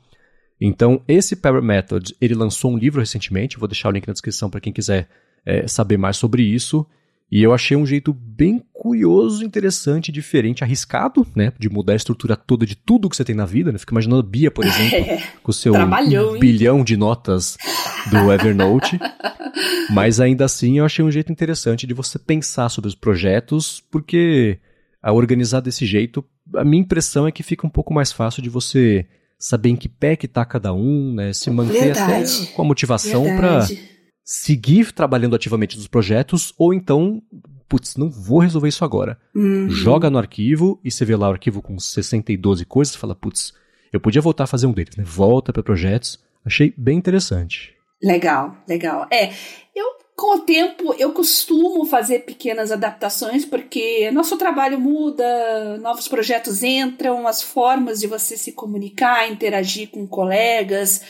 Então, esse Power Method, ele lançou um livro recentemente, vou deixar o link na descrição para quem quiser é, saber mais sobre isso. E eu achei um jeito bem curioso, interessante, diferente, arriscado, né? De mudar a estrutura toda de tudo que você tem na vida, né? Fica imaginando a Bia, por exemplo, é, [laughs] com o seu um bilhão de notas do Evernote. [laughs] Mas ainda assim eu achei um jeito interessante de você pensar sobre os projetos, porque a organizar desse jeito a minha impressão é que fica um pouco mais fácil de você saber em que pé que tá cada um, né? Se manter Verdade. até com a motivação para seguir trabalhando ativamente nos projetos, ou então, putz, não vou resolver isso agora. Uhum. Joga no arquivo e você vê lá o arquivo com 62 coisas e fala, putz, eu podia voltar a fazer um deles, né? Volta para projetos. Achei bem interessante. Legal, legal. É, eu com o tempo eu costumo fazer pequenas adaptações porque nosso trabalho muda, novos projetos entram, as formas de você se comunicar, interagir com colegas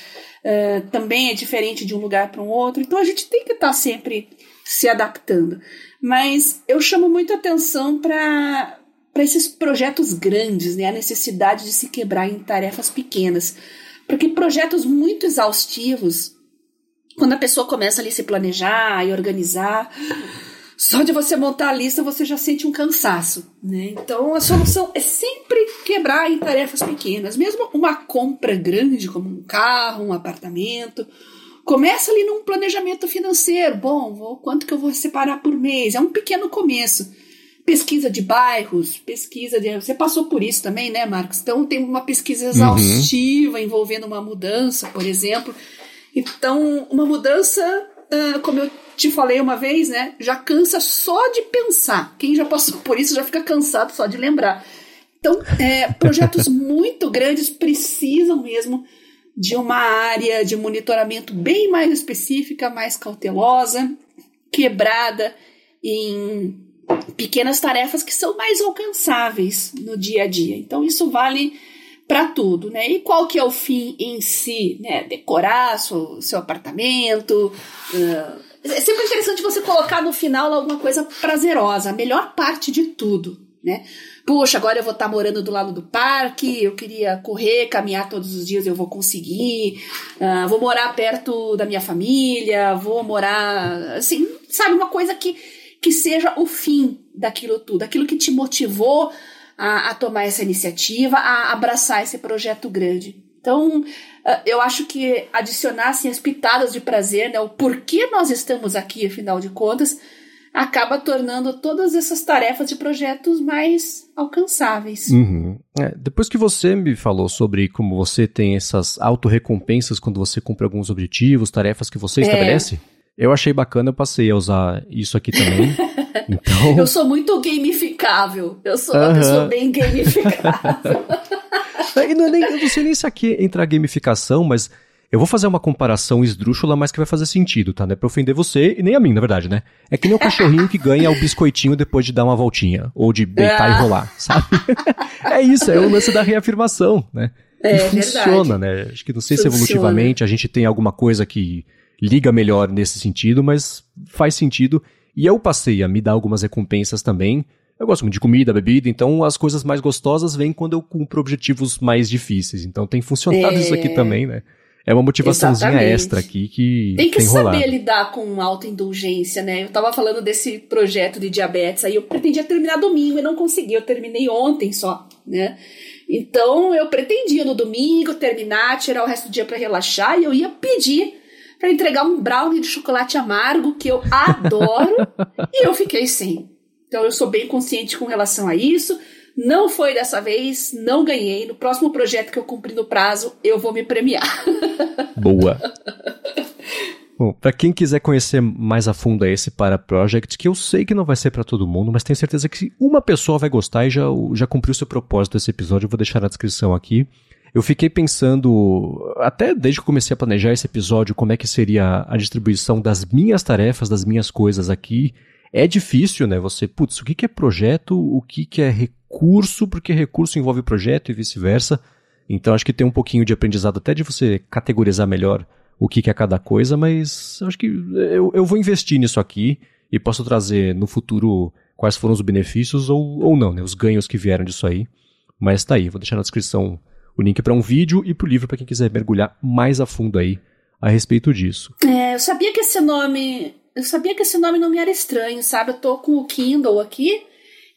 uh, também é diferente de um lugar para um outro. Então a gente tem que estar tá sempre se adaptando. Mas eu chamo muito atenção para para esses projetos grandes, né? A necessidade de se quebrar em tarefas pequenas. Porque projetos muito exaustivos, quando a pessoa começa ali a se planejar e organizar, só de você montar a lista você já sente um cansaço, né? Então a solução é sempre quebrar em tarefas pequenas, mesmo uma compra grande como um carro, um apartamento, começa ali num planejamento financeiro. Bom, vou, quanto que eu vou separar por mês? É um pequeno começo pesquisa de bairros, pesquisa de. Você passou por isso também, né, Marcos? Então tem uma pesquisa uhum. exaustiva uhum. envolvendo uma mudança, por exemplo. Então, uma mudança, uh, como eu te falei uma vez, né, já cansa só de pensar. Quem já passou por isso já fica cansado só de lembrar. Então, é, projetos [laughs] muito grandes precisam mesmo de uma área de monitoramento bem mais específica, mais cautelosa, quebrada em pequenas tarefas que são mais alcançáveis no dia a dia. Então isso vale para tudo, né? E qual que é o fim em si, né? Decorar seu, seu apartamento. Uh, é sempre interessante você colocar no final alguma coisa prazerosa, a melhor parte de tudo, né? Puxa, agora eu vou estar tá morando do lado do parque, eu queria correr, caminhar todos os dias, eu vou conseguir. Uh, vou morar perto da minha família, vou morar, assim, sabe, uma coisa que que seja o fim daquilo tudo, aquilo que te motivou a, a tomar essa iniciativa, a abraçar esse projeto grande. Então, ah, eu acho que adicionar assim, as pitadas de prazer, né, o porquê nós estamos aqui, afinal de contas, acaba tornando todas essas tarefas de projetos mais alcançáveis. Uhum. É, depois que você me falou sobre como você tem essas autorrecompensas quando você cumpre alguns objetivos, tarefas que você é. estabelece, eu achei bacana, eu passei a usar isso aqui também. [laughs] Então... Eu sou muito gamificável. Eu sou uma pessoa bem gamificável. e [laughs] não é nem, eu não sei nem se aqui entra a gamificação, mas eu vou fazer uma comparação esdrúxula, mas que vai fazer sentido, tá? Não é pra ofender você e nem a mim, na verdade, né? É que nem o cachorrinho que ganha o biscoitinho depois de dar uma voltinha. Ou de deitar e ah. rolar, sabe? [laughs] é isso, é o lance da reafirmação, né? É, e funciona, verdade. né? Acho que não sei funciona. se evolutivamente a gente tem alguma coisa que liga melhor nesse sentido, mas faz sentido. E eu passei a me dar algumas recompensas também. Eu gosto muito de comida, bebida, então as coisas mais gostosas vêm quando eu cumpro objetivos mais difíceis. Então tem funcionado é... isso aqui também, né? É uma motivaçãozinha Exatamente. extra aqui que tem que tem saber lidar com autoindulgência, né? Eu tava falando desse projeto de diabetes aí, eu pretendia terminar domingo e não consegui, eu terminei ontem só, né? Então eu pretendia no domingo terminar, tirar o resto do dia para relaxar e eu ia pedir para entregar um brownie de chocolate amargo que eu adoro [laughs] e eu fiquei sem. Então eu sou bem consciente com relação a isso. Não foi dessa vez, não ganhei. No próximo projeto que eu cumprir no prazo, eu vou me premiar. [laughs] Boa. [laughs] Bom, para quem quiser conhecer mais a fundo esse para Project, que eu sei que não vai ser para todo mundo, mas tenho certeza que uma pessoa vai gostar e já, já cumpriu seu propósito desse episódio, eu vou deixar na descrição aqui. Eu fiquei pensando, até desde que comecei a planejar esse episódio, como é que seria a distribuição das minhas tarefas, das minhas coisas aqui. É difícil, né? Você, putz, o que, é projeto, o que, que é recurso, porque recurso envolve projeto e vice-versa. Então acho que tem um pouquinho de aprendizado até de você categorizar melhor o que, que é cada coisa, mas acho que eu, eu vou investir nisso aqui e posso trazer no futuro quais foram os benefícios ou, ou não, né? Os ganhos que vieram disso aí. Mas tá aí, vou deixar na descrição o link para um vídeo e para o livro para quem quiser mergulhar mais a fundo aí a respeito disso. É, eu sabia que esse nome, eu sabia que esse nome não me era estranho, sabe? Eu tô com o Kindle aqui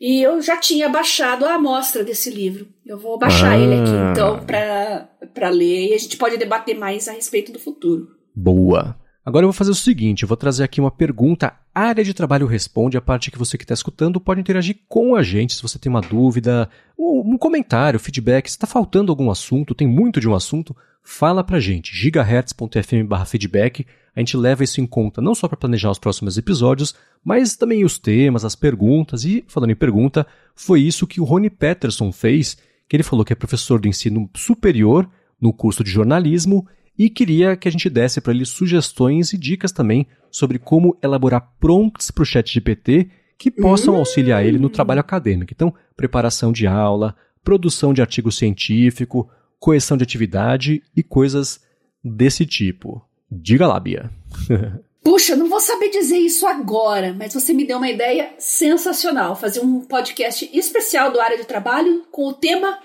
e eu já tinha baixado a amostra desse livro. Eu vou baixar ah. ele aqui então para ler e a gente pode debater mais a respeito do futuro. Boa. Agora eu vou fazer o seguinte, eu vou trazer aqui uma pergunta área de trabalho responde, a parte que você que está escutando pode interagir com a gente se você tem uma dúvida, um, um comentário, feedback, se está faltando algum assunto, tem muito de um assunto, fala pra gente, gigahertz.fm feedback, a gente leva isso em conta não só para planejar os próximos episódios, mas também os temas, as perguntas, e falando em pergunta, foi isso que o Rony Peterson fez, que ele falou que é professor do ensino superior no curso de jornalismo e queria que a gente desse para ele sugestões e dicas também sobre como elaborar prompts para o chat GPT que possam auxiliar ele no trabalho acadêmico. Então, preparação de aula, produção de artigo científico, correção de atividade e coisas desse tipo. Diga lá, Bia. [laughs] Puxa, não vou saber dizer isso agora, mas você me deu uma ideia sensacional. Fazer um podcast especial do área de trabalho com o tema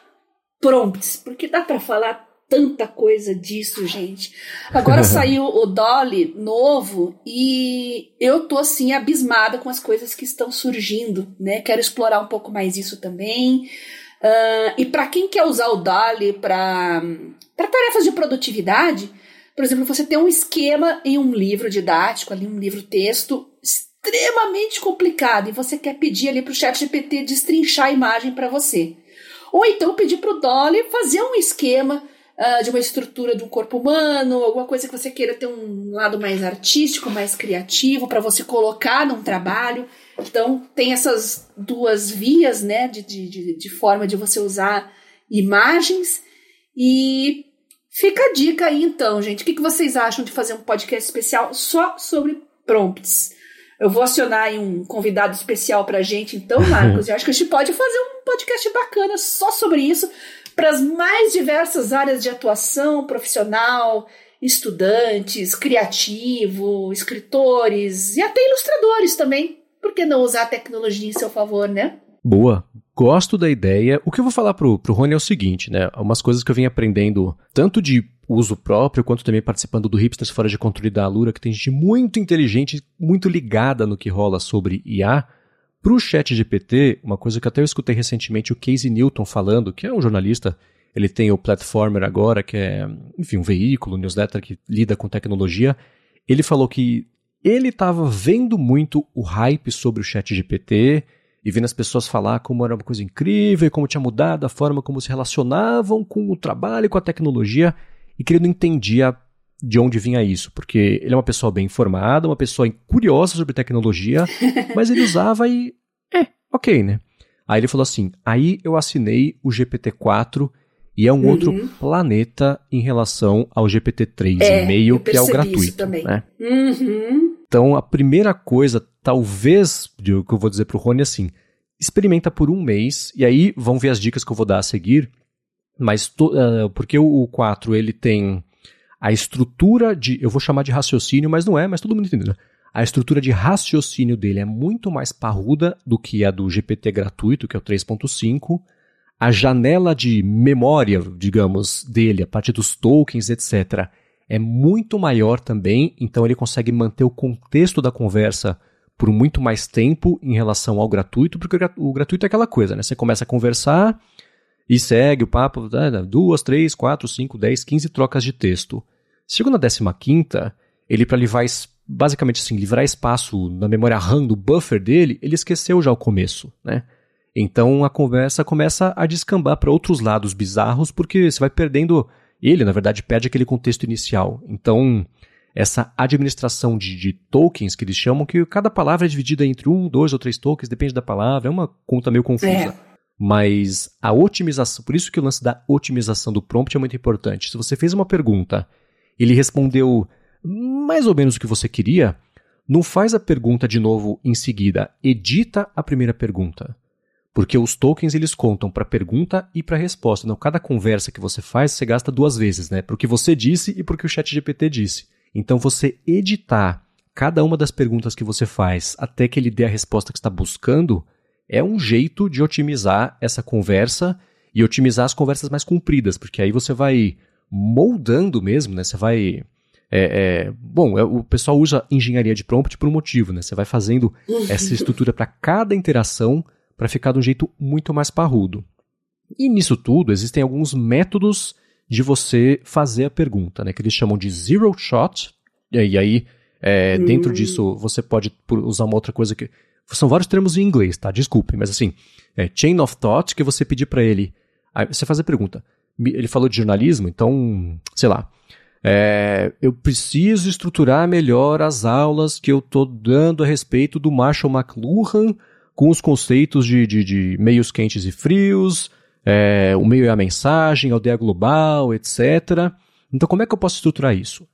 prompts, porque dá para falar tanta coisa disso, gente. Agora [laughs] saiu o Dolly novo e eu tô assim abismada com as coisas que estão surgindo, né? Quero explorar um pouco mais isso também. Uh, e para quem quer usar o Dolly para tarefas de produtividade, por exemplo, você tem um esquema em um livro didático, ali um livro texto extremamente complicado e você quer pedir ali para o chat GPT destrinchar a imagem para você. Ou então pedir para o Dolly fazer um esquema uh, de uma estrutura de um corpo humano, alguma coisa que você queira ter um lado mais artístico, mais criativo, para você colocar num trabalho. Então, tem essas duas vias, né, de, de, de forma de você usar imagens. E fica a dica aí, então, gente. O que, que vocês acham de fazer um podcast especial só sobre prompts? Eu vou acionar aí um convidado especial pra gente, então, [laughs] Marcos. eu acho que a gente pode fazer um podcast bacana só sobre isso, para as mais diversas áreas de atuação profissional, estudantes, criativo, escritores e até ilustradores também. Por que não usar a tecnologia em seu favor, né? Boa. Gosto da ideia. O que eu vou falar pro, pro Rony é o seguinte, né? Umas coisas que eu venho aprendendo, tanto de uso próprio, quanto também participando do Hipsters Fora de Controle da Alura, que tem gente muito inteligente, muito ligada no que rola sobre IA. Para o chat GPT, uma coisa que até eu escutei recentemente o Casey Newton falando, que é um jornalista, ele tem o Platformer agora, que é, enfim, um veículo, um newsletter que lida com tecnologia. Ele falou que ele estava vendo muito o hype sobre o chat GPT e vendo as pessoas falar como era uma coisa incrível, como tinha mudado a forma como se relacionavam com o trabalho e com a tecnologia, e que ele não entendia de onde vinha isso, porque ele é uma pessoa bem informada, uma pessoa curiosa sobre tecnologia, [laughs] mas ele usava e. É, ok, né? Aí ele falou assim: aí eu assinei o GPT-4 e é um uhum. outro planeta em relação ao GPT-3,5, é, que é o gratuito. Também. Né? Uhum. Então, a primeira coisa, talvez, que eu vou dizer para o Rony é assim: experimenta por um mês, e aí vão ver as dicas que eu vou dar a seguir. Mas, to, uh, porque o, o 4 ele tem a estrutura de. Eu vou chamar de raciocínio, mas não é, mas todo mundo entendeu. Né? A estrutura de raciocínio dele é muito mais parruda do que a do GPT gratuito, que é o 3.5. A janela de memória, digamos, dele, a partir dos tokens, etc., é muito maior também, então ele consegue manter o contexto da conversa por muito mais tempo em relação ao gratuito, porque o gratuito é aquela coisa, né? Você começa a conversar, e segue o papo, né, duas, três, quatro, cinco, dez, quinze trocas de texto. Chegou na décima quinta, ele para livrar, basicamente assim, livrar espaço na memória RAM do buffer dele, ele esqueceu já o começo, né? Então a conversa começa a descambar para outros lados bizarros, porque você vai perdendo. Ele, na verdade, perde aquele contexto inicial. Então, essa administração de, de, tokens que eles chamam, que cada palavra é dividida entre um, dois ou três tokens, depende da palavra, é uma conta meio confusa. É. Mas a otimização, por isso que o lance da otimização do prompt é muito importante. Se você fez uma pergunta, ele respondeu mais ou menos o que você queria, não faz a pergunta de novo em seguida, edita a primeira pergunta. Porque os tokens eles contam para pergunta e para resposta. Não, cada conversa que você faz, você gasta duas vezes, né? Para o que você disse e para o que o chat GPT disse. Então você editar cada uma das perguntas que você faz até que ele dê a resposta que está buscando, é um jeito de otimizar essa conversa e otimizar as conversas mais compridas, porque aí você vai moldando mesmo, né? Você vai. É, é, bom, é, o pessoal usa engenharia de prompt por um motivo, né? Você vai fazendo [laughs] essa estrutura para cada interação para ficar de um jeito muito mais parrudo. E nisso tudo existem alguns métodos de você fazer a pergunta, né? Que eles chamam de zero shot. E aí É, hum. Dentro disso, você pode usar uma outra coisa que. São vários termos em inglês, tá? Desculpe, mas assim, é chain of thought que você pedir para ele. Aí você faz a pergunta. Ele falou de jornalismo, então, sei lá. É, eu preciso estruturar melhor as aulas que eu estou dando a respeito do Marshall McLuhan com os conceitos de, de, de meios quentes e frios, é, o meio e a mensagem, aldeia global, etc. Então, como é que eu posso estruturar isso?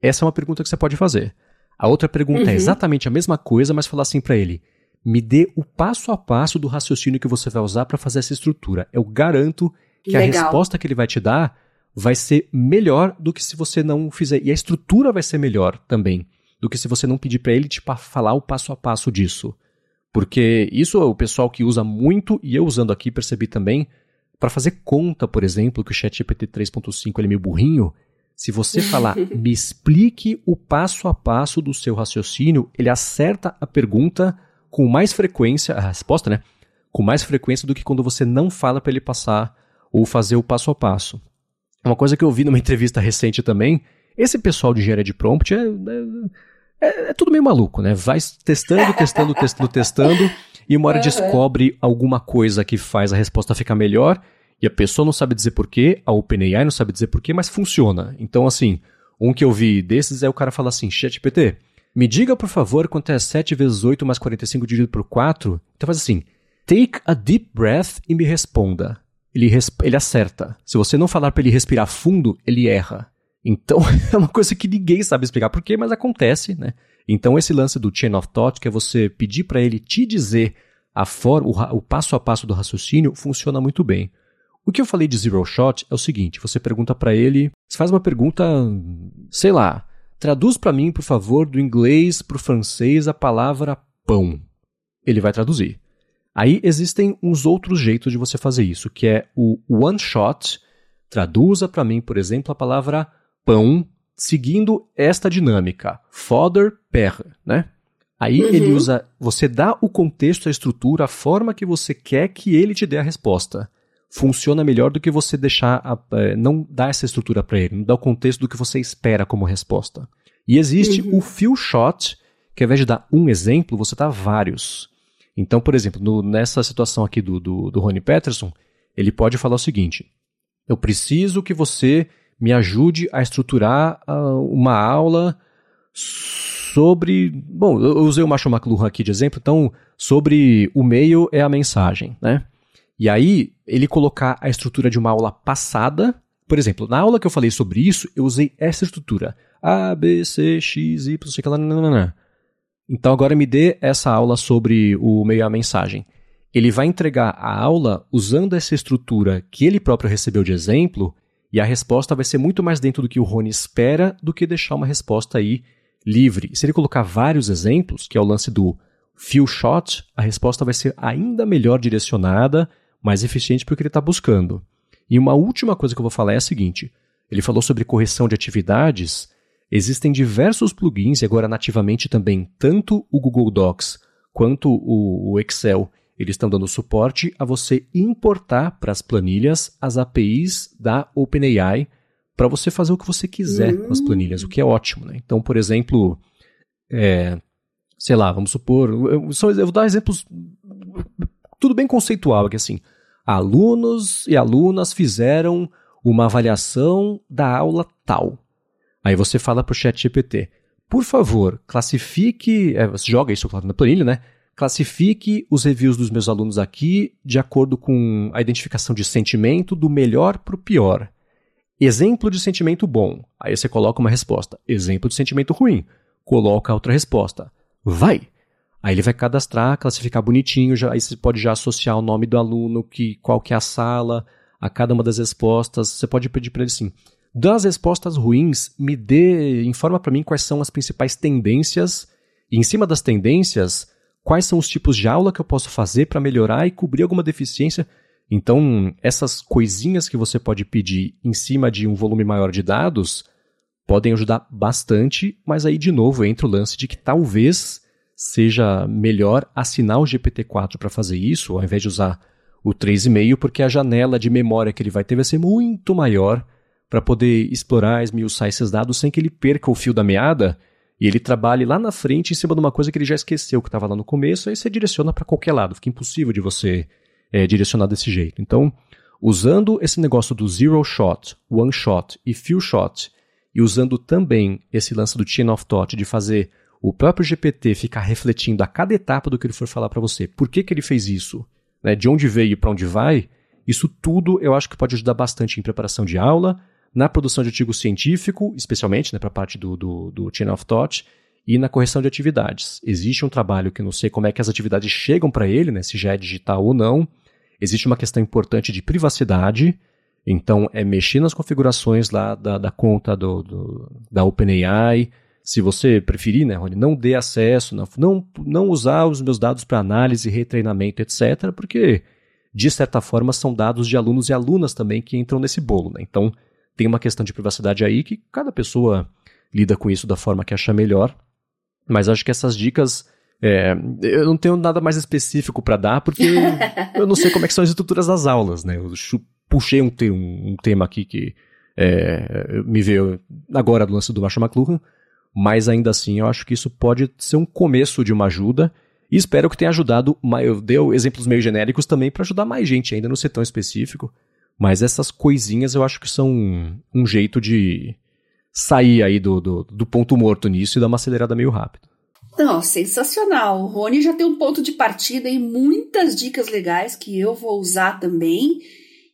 Essa é uma pergunta que você pode fazer. A outra pergunta é uhum. é exatamente a mesma coisa, mas falar assim para ele: me dê o passo a passo do raciocínio que você vai usar para fazer essa estrutura. Eu garanto que Legal. a resposta que ele vai te dar vai ser melhor do que se você não fizer. E a estrutura vai ser melhor também do que se você não pedir para ele te falar o passo a passo disso. Porque isso é o pessoal que usa muito, e eu usando aqui percebi também, para fazer conta, por exemplo, que o ChatGPT 3.5 ele é meio burrinho, se você falar, [laughs] me explique o passo a passo do seu raciocínio, ele acerta a pergunta com mais frequência, a resposta, né? Com mais frequência do que quando você não fala para ele passar ou fazer o passo a passo. Uma coisa que eu vi numa entrevista recente também, esse pessoal de engenharia de prompt é, é, é, é tudo meio maluco, né? Vai testando, testando, [laughs] testando, testando, e uma hora uhum. descobre alguma coisa que faz a resposta ficar melhor, e a pessoa não sabe dizer porquê, a OpenAI não sabe dizer porquê, mas funciona. Então, assim, um que eu vi desses é o cara falar assim, ChatGPT, me diga, por favor, quanto é 7 vezes 8 mais 45 dividido por 4. Então faz assim, take a deep breath e me responda. Ele, ele acerta. Se você não falar para ele respirar fundo, ele erra. Então, [laughs] é uma coisa que ninguém sabe explicar por quê, mas acontece, né? Então, esse lance do chain of thought, que é você pedir para ele te dizer a forma, o, o passo a passo do raciocínio, funciona muito bem. O que eu falei de zero shot é o seguinte: você pergunta para ele, você faz uma pergunta, sei lá, traduz para mim, por favor, do inglês para o francês a palavra pão. Ele vai traduzir. Aí existem uns outros jeitos de você fazer isso, que é o one shot. Traduza para mim, por exemplo, a palavra pão seguindo esta dinâmica. Fodder, père, né? Aí uhum. ele usa, você dá o contexto, a estrutura, a forma que você quer que ele te dê a resposta funciona melhor do que você deixar a, é, não dar essa estrutura para ele, não dar o contexto do que você espera como resposta. E existe uhum. o few shot, que ao invés de dar um exemplo, você dá vários. Então, por exemplo, no, nessa situação aqui do, do, do Rony Peterson, ele pode falar o seguinte: eu preciso que você me ajude a estruturar uh, uma aula sobre. Bom, eu usei o Marshall McLuhan aqui de exemplo, então, sobre o meio é a mensagem, né? E aí, ele colocar a estrutura de uma aula passada. Por exemplo, na aula que eu falei sobre isso, eu usei essa estrutura. A, B, C, X, Y, sei lá, nananana. Então agora me dê essa aula sobre o meio a mensagem. Ele vai entregar a aula usando essa estrutura que ele próprio recebeu de exemplo, e a resposta vai ser muito mais dentro do que o Rony espera do que deixar uma resposta aí livre. Se ele colocar vários exemplos, que é o lance do few shot, a resposta vai ser ainda melhor direcionada mais eficiente para o que ele está buscando. E uma última coisa que eu vou falar é a seguinte: ele falou sobre correção de atividades. Existem diversos plugins, e agora nativamente também, tanto o Google Docs quanto o, Excel, eles estão dando suporte a você importar para as planilhas as APIs da OpenAI para você fazer o que você quiser uhum. com as planilhas, o que é ótimo. Né? Então, por exemplo, é, sei lá, vamos supor, eu, eu vou dar exemplos tudo bem conceitual aqui assim alunos e alunas fizeram uma avaliação da aula tal. Aí você fala para o chat GPT, por favor, classifique, é, joga isso claro na planilha, né? Classifique os reviews dos meus alunos aqui de acordo com a identificação de sentimento do melhor para o pior. Exemplo de sentimento bom. Aí você coloca uma resposta. Exemplo de sentimento ruim. Coloca outra resposta. Vai! Aí ele vai cadastrar, classificar bonitinho, já, aí você pode já associar o nome do aluno, que, qual que é a sala, a cada uma das respostas. Você pode pedir para ele assim, das respostas ruins, me dê, informa para mim quais são as principais tendências, e em cima das tendências, quais são os tipos de aula que eu posso fazer para melhorar e cobrir alguma deficiência. Então, essas coisinhas que você pode pedir em cima de um volume maior de dados podem ajudar bastante, mas aí de novo entra o lance de que talvez seja melhor assinar o GPT-4 para fazer isso, ao invés de usar o 3,5, porque a janela de memória que ele vai ter vai ser muito maior para poder explorar, esmiuçar esses dados sem que ele perca o fio da meada e ele trabalhe lá na frente em cima de uma coisa que ele já esqueceu que estava lá no começo, aí você direciona para qualquer lado, fica impossível de você é, direcionar desse jeito. Então, usando esse negócio do zero shot, one shot e few shot, e usando também esse lance do chain of thought de fazer o próprio GPT ficar refletindo a cada etapa do que ele for falar para você, por que, que ele fez isso, né, de onde veio e para onde vai, isso tudo eu acho que pode ajudar bastante em preparação de aula, na produção de artigo científico, especialmente né, para a parte do, do, do Chain of Thought, e na correção de atividades. Existe um trabalho que não sei como é que as atividades chegam para ele, né, se já é digital ou não. Existe uma questão importante de privacidade, então é mexer nas configurações lá da, da conta do, do, da OpenAI. Se você preferir, né, Rony, não dê acesso, não, não, não usar os meus dados para análise, retreinamento, etc., porque, de certa forma, são dados de alunos e alunas também que entram nesse bolo. Né? Então, tem uma questão de privacidade aí que cada pessoa lida com isso da forma que acha melhor. Mas acho que essas dicas. É, eu não tenho nada mais específico para dar, porque [laughs] eu não sei como é são as estruturas das aulas, né? Eu puxei um, um, um tema aqui que é, me veio agora do lance do Marshall McLuhan, mas ainda assim eu acho que isso pode ser um começo de uma ajuda. E espero que tenha ajudado. Eu dei exemplos meio genéricos também para ajudar mais gente, ainda não ser tão específico. Mas essas coisinhas eu acho que são um, um jeito de sair aí do, do, do, ponto morto nisso e dar uma acelerada meio rápido. Não, sensacional. O Rony já tem um ponto de partida e muitas dicas legais que eu vou usar também.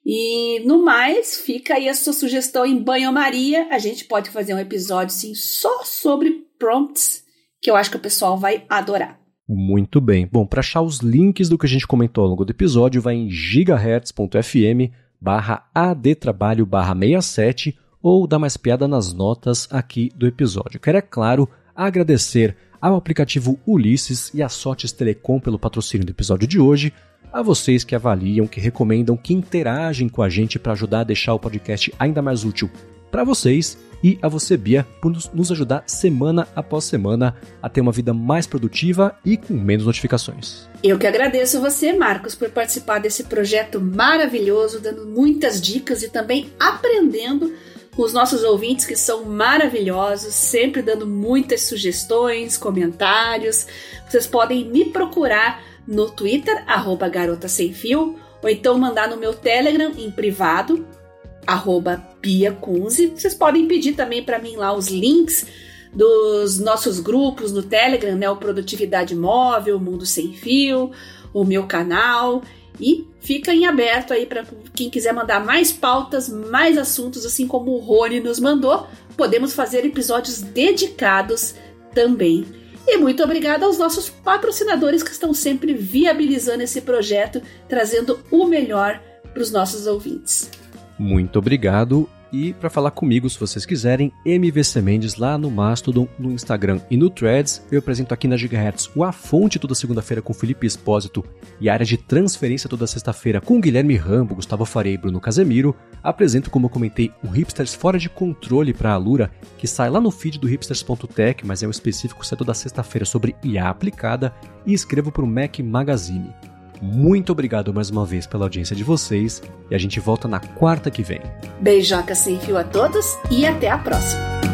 E no mais, fica aí a sua sugestão em banho-maria. A gente pode fazer um episódio sim só sobre prompts, que eu acho que o pessoal vai adorar. Muito bem. Bom, para achar os links do que a gente comentou ao longo do episódio, vai em gigahertz.fm barra adtrabalho barra 67 ou dá mais piada nas notas aqui do episódio. Quero, é claro, agradecer ao aplicativo Ulisses e a Sotes Telecom pelo patrocínio do episódio de hoje, a vocês que avaliam, que recomendam, que interagem com a gente para ajudar a deixar o podcast ainda mais útil para vocês e a você, Bia, por nos ajudar semana após semana a ter uma vida mais produtiva e com menos notificações. Eu que agradeço você, Marcos, por participar desse projeto maravilhoso, dando muitas dicas e também aprendendo com os nossos ouvintes que são maravilhosos, sempre dando muitas sugestões, comentários. Vocês podem me procurar no Twitter, arroba Garota Sem Fio, ou então mandar no meu Telegram em privado, arroba Pia Kunze. Vocês podem pedir também para mim lá os links dos nossos grupos no Telegram, né? O Produtividade Móvel, o Mundo Sem Fio, o meu canal. E fica em aberto aí para quem quiser mandar mais pautas, mais assuntos, assim como o Rony nos mandou. Podemos fazer episódios dedicados também. E muito obrigada aos nossos patrocinadores que estão sempre viabilizando esse projeto, trazendo o melhor para os nossos ouvintes. Muito obrigado. E para falar comigo, se vocês quiserem, MVC Mendes lá no Mastodon, no Instagram e no Threads. Eu apresento aqui na Gigahertz o A Fonte toda segunda-feira com Felipe Espósito e a área de transferência toda sexta-feira com Guilherme Rambo, Gustavo Farei e Bruno Casemiro. Apresento, como eu comentei, o Hipsters Fora de Controle para a Alura, que sai lá no feed do hipsters.tech, mas é um específico, sai toda sexta-feira sobre IA aplicada. E escrevo para o Mac Magazine. Muito obrigado mais uma vez pela audiência de vocês e a gente volta na quarta que vem. Beijoca sem fio a todos e até a próxima.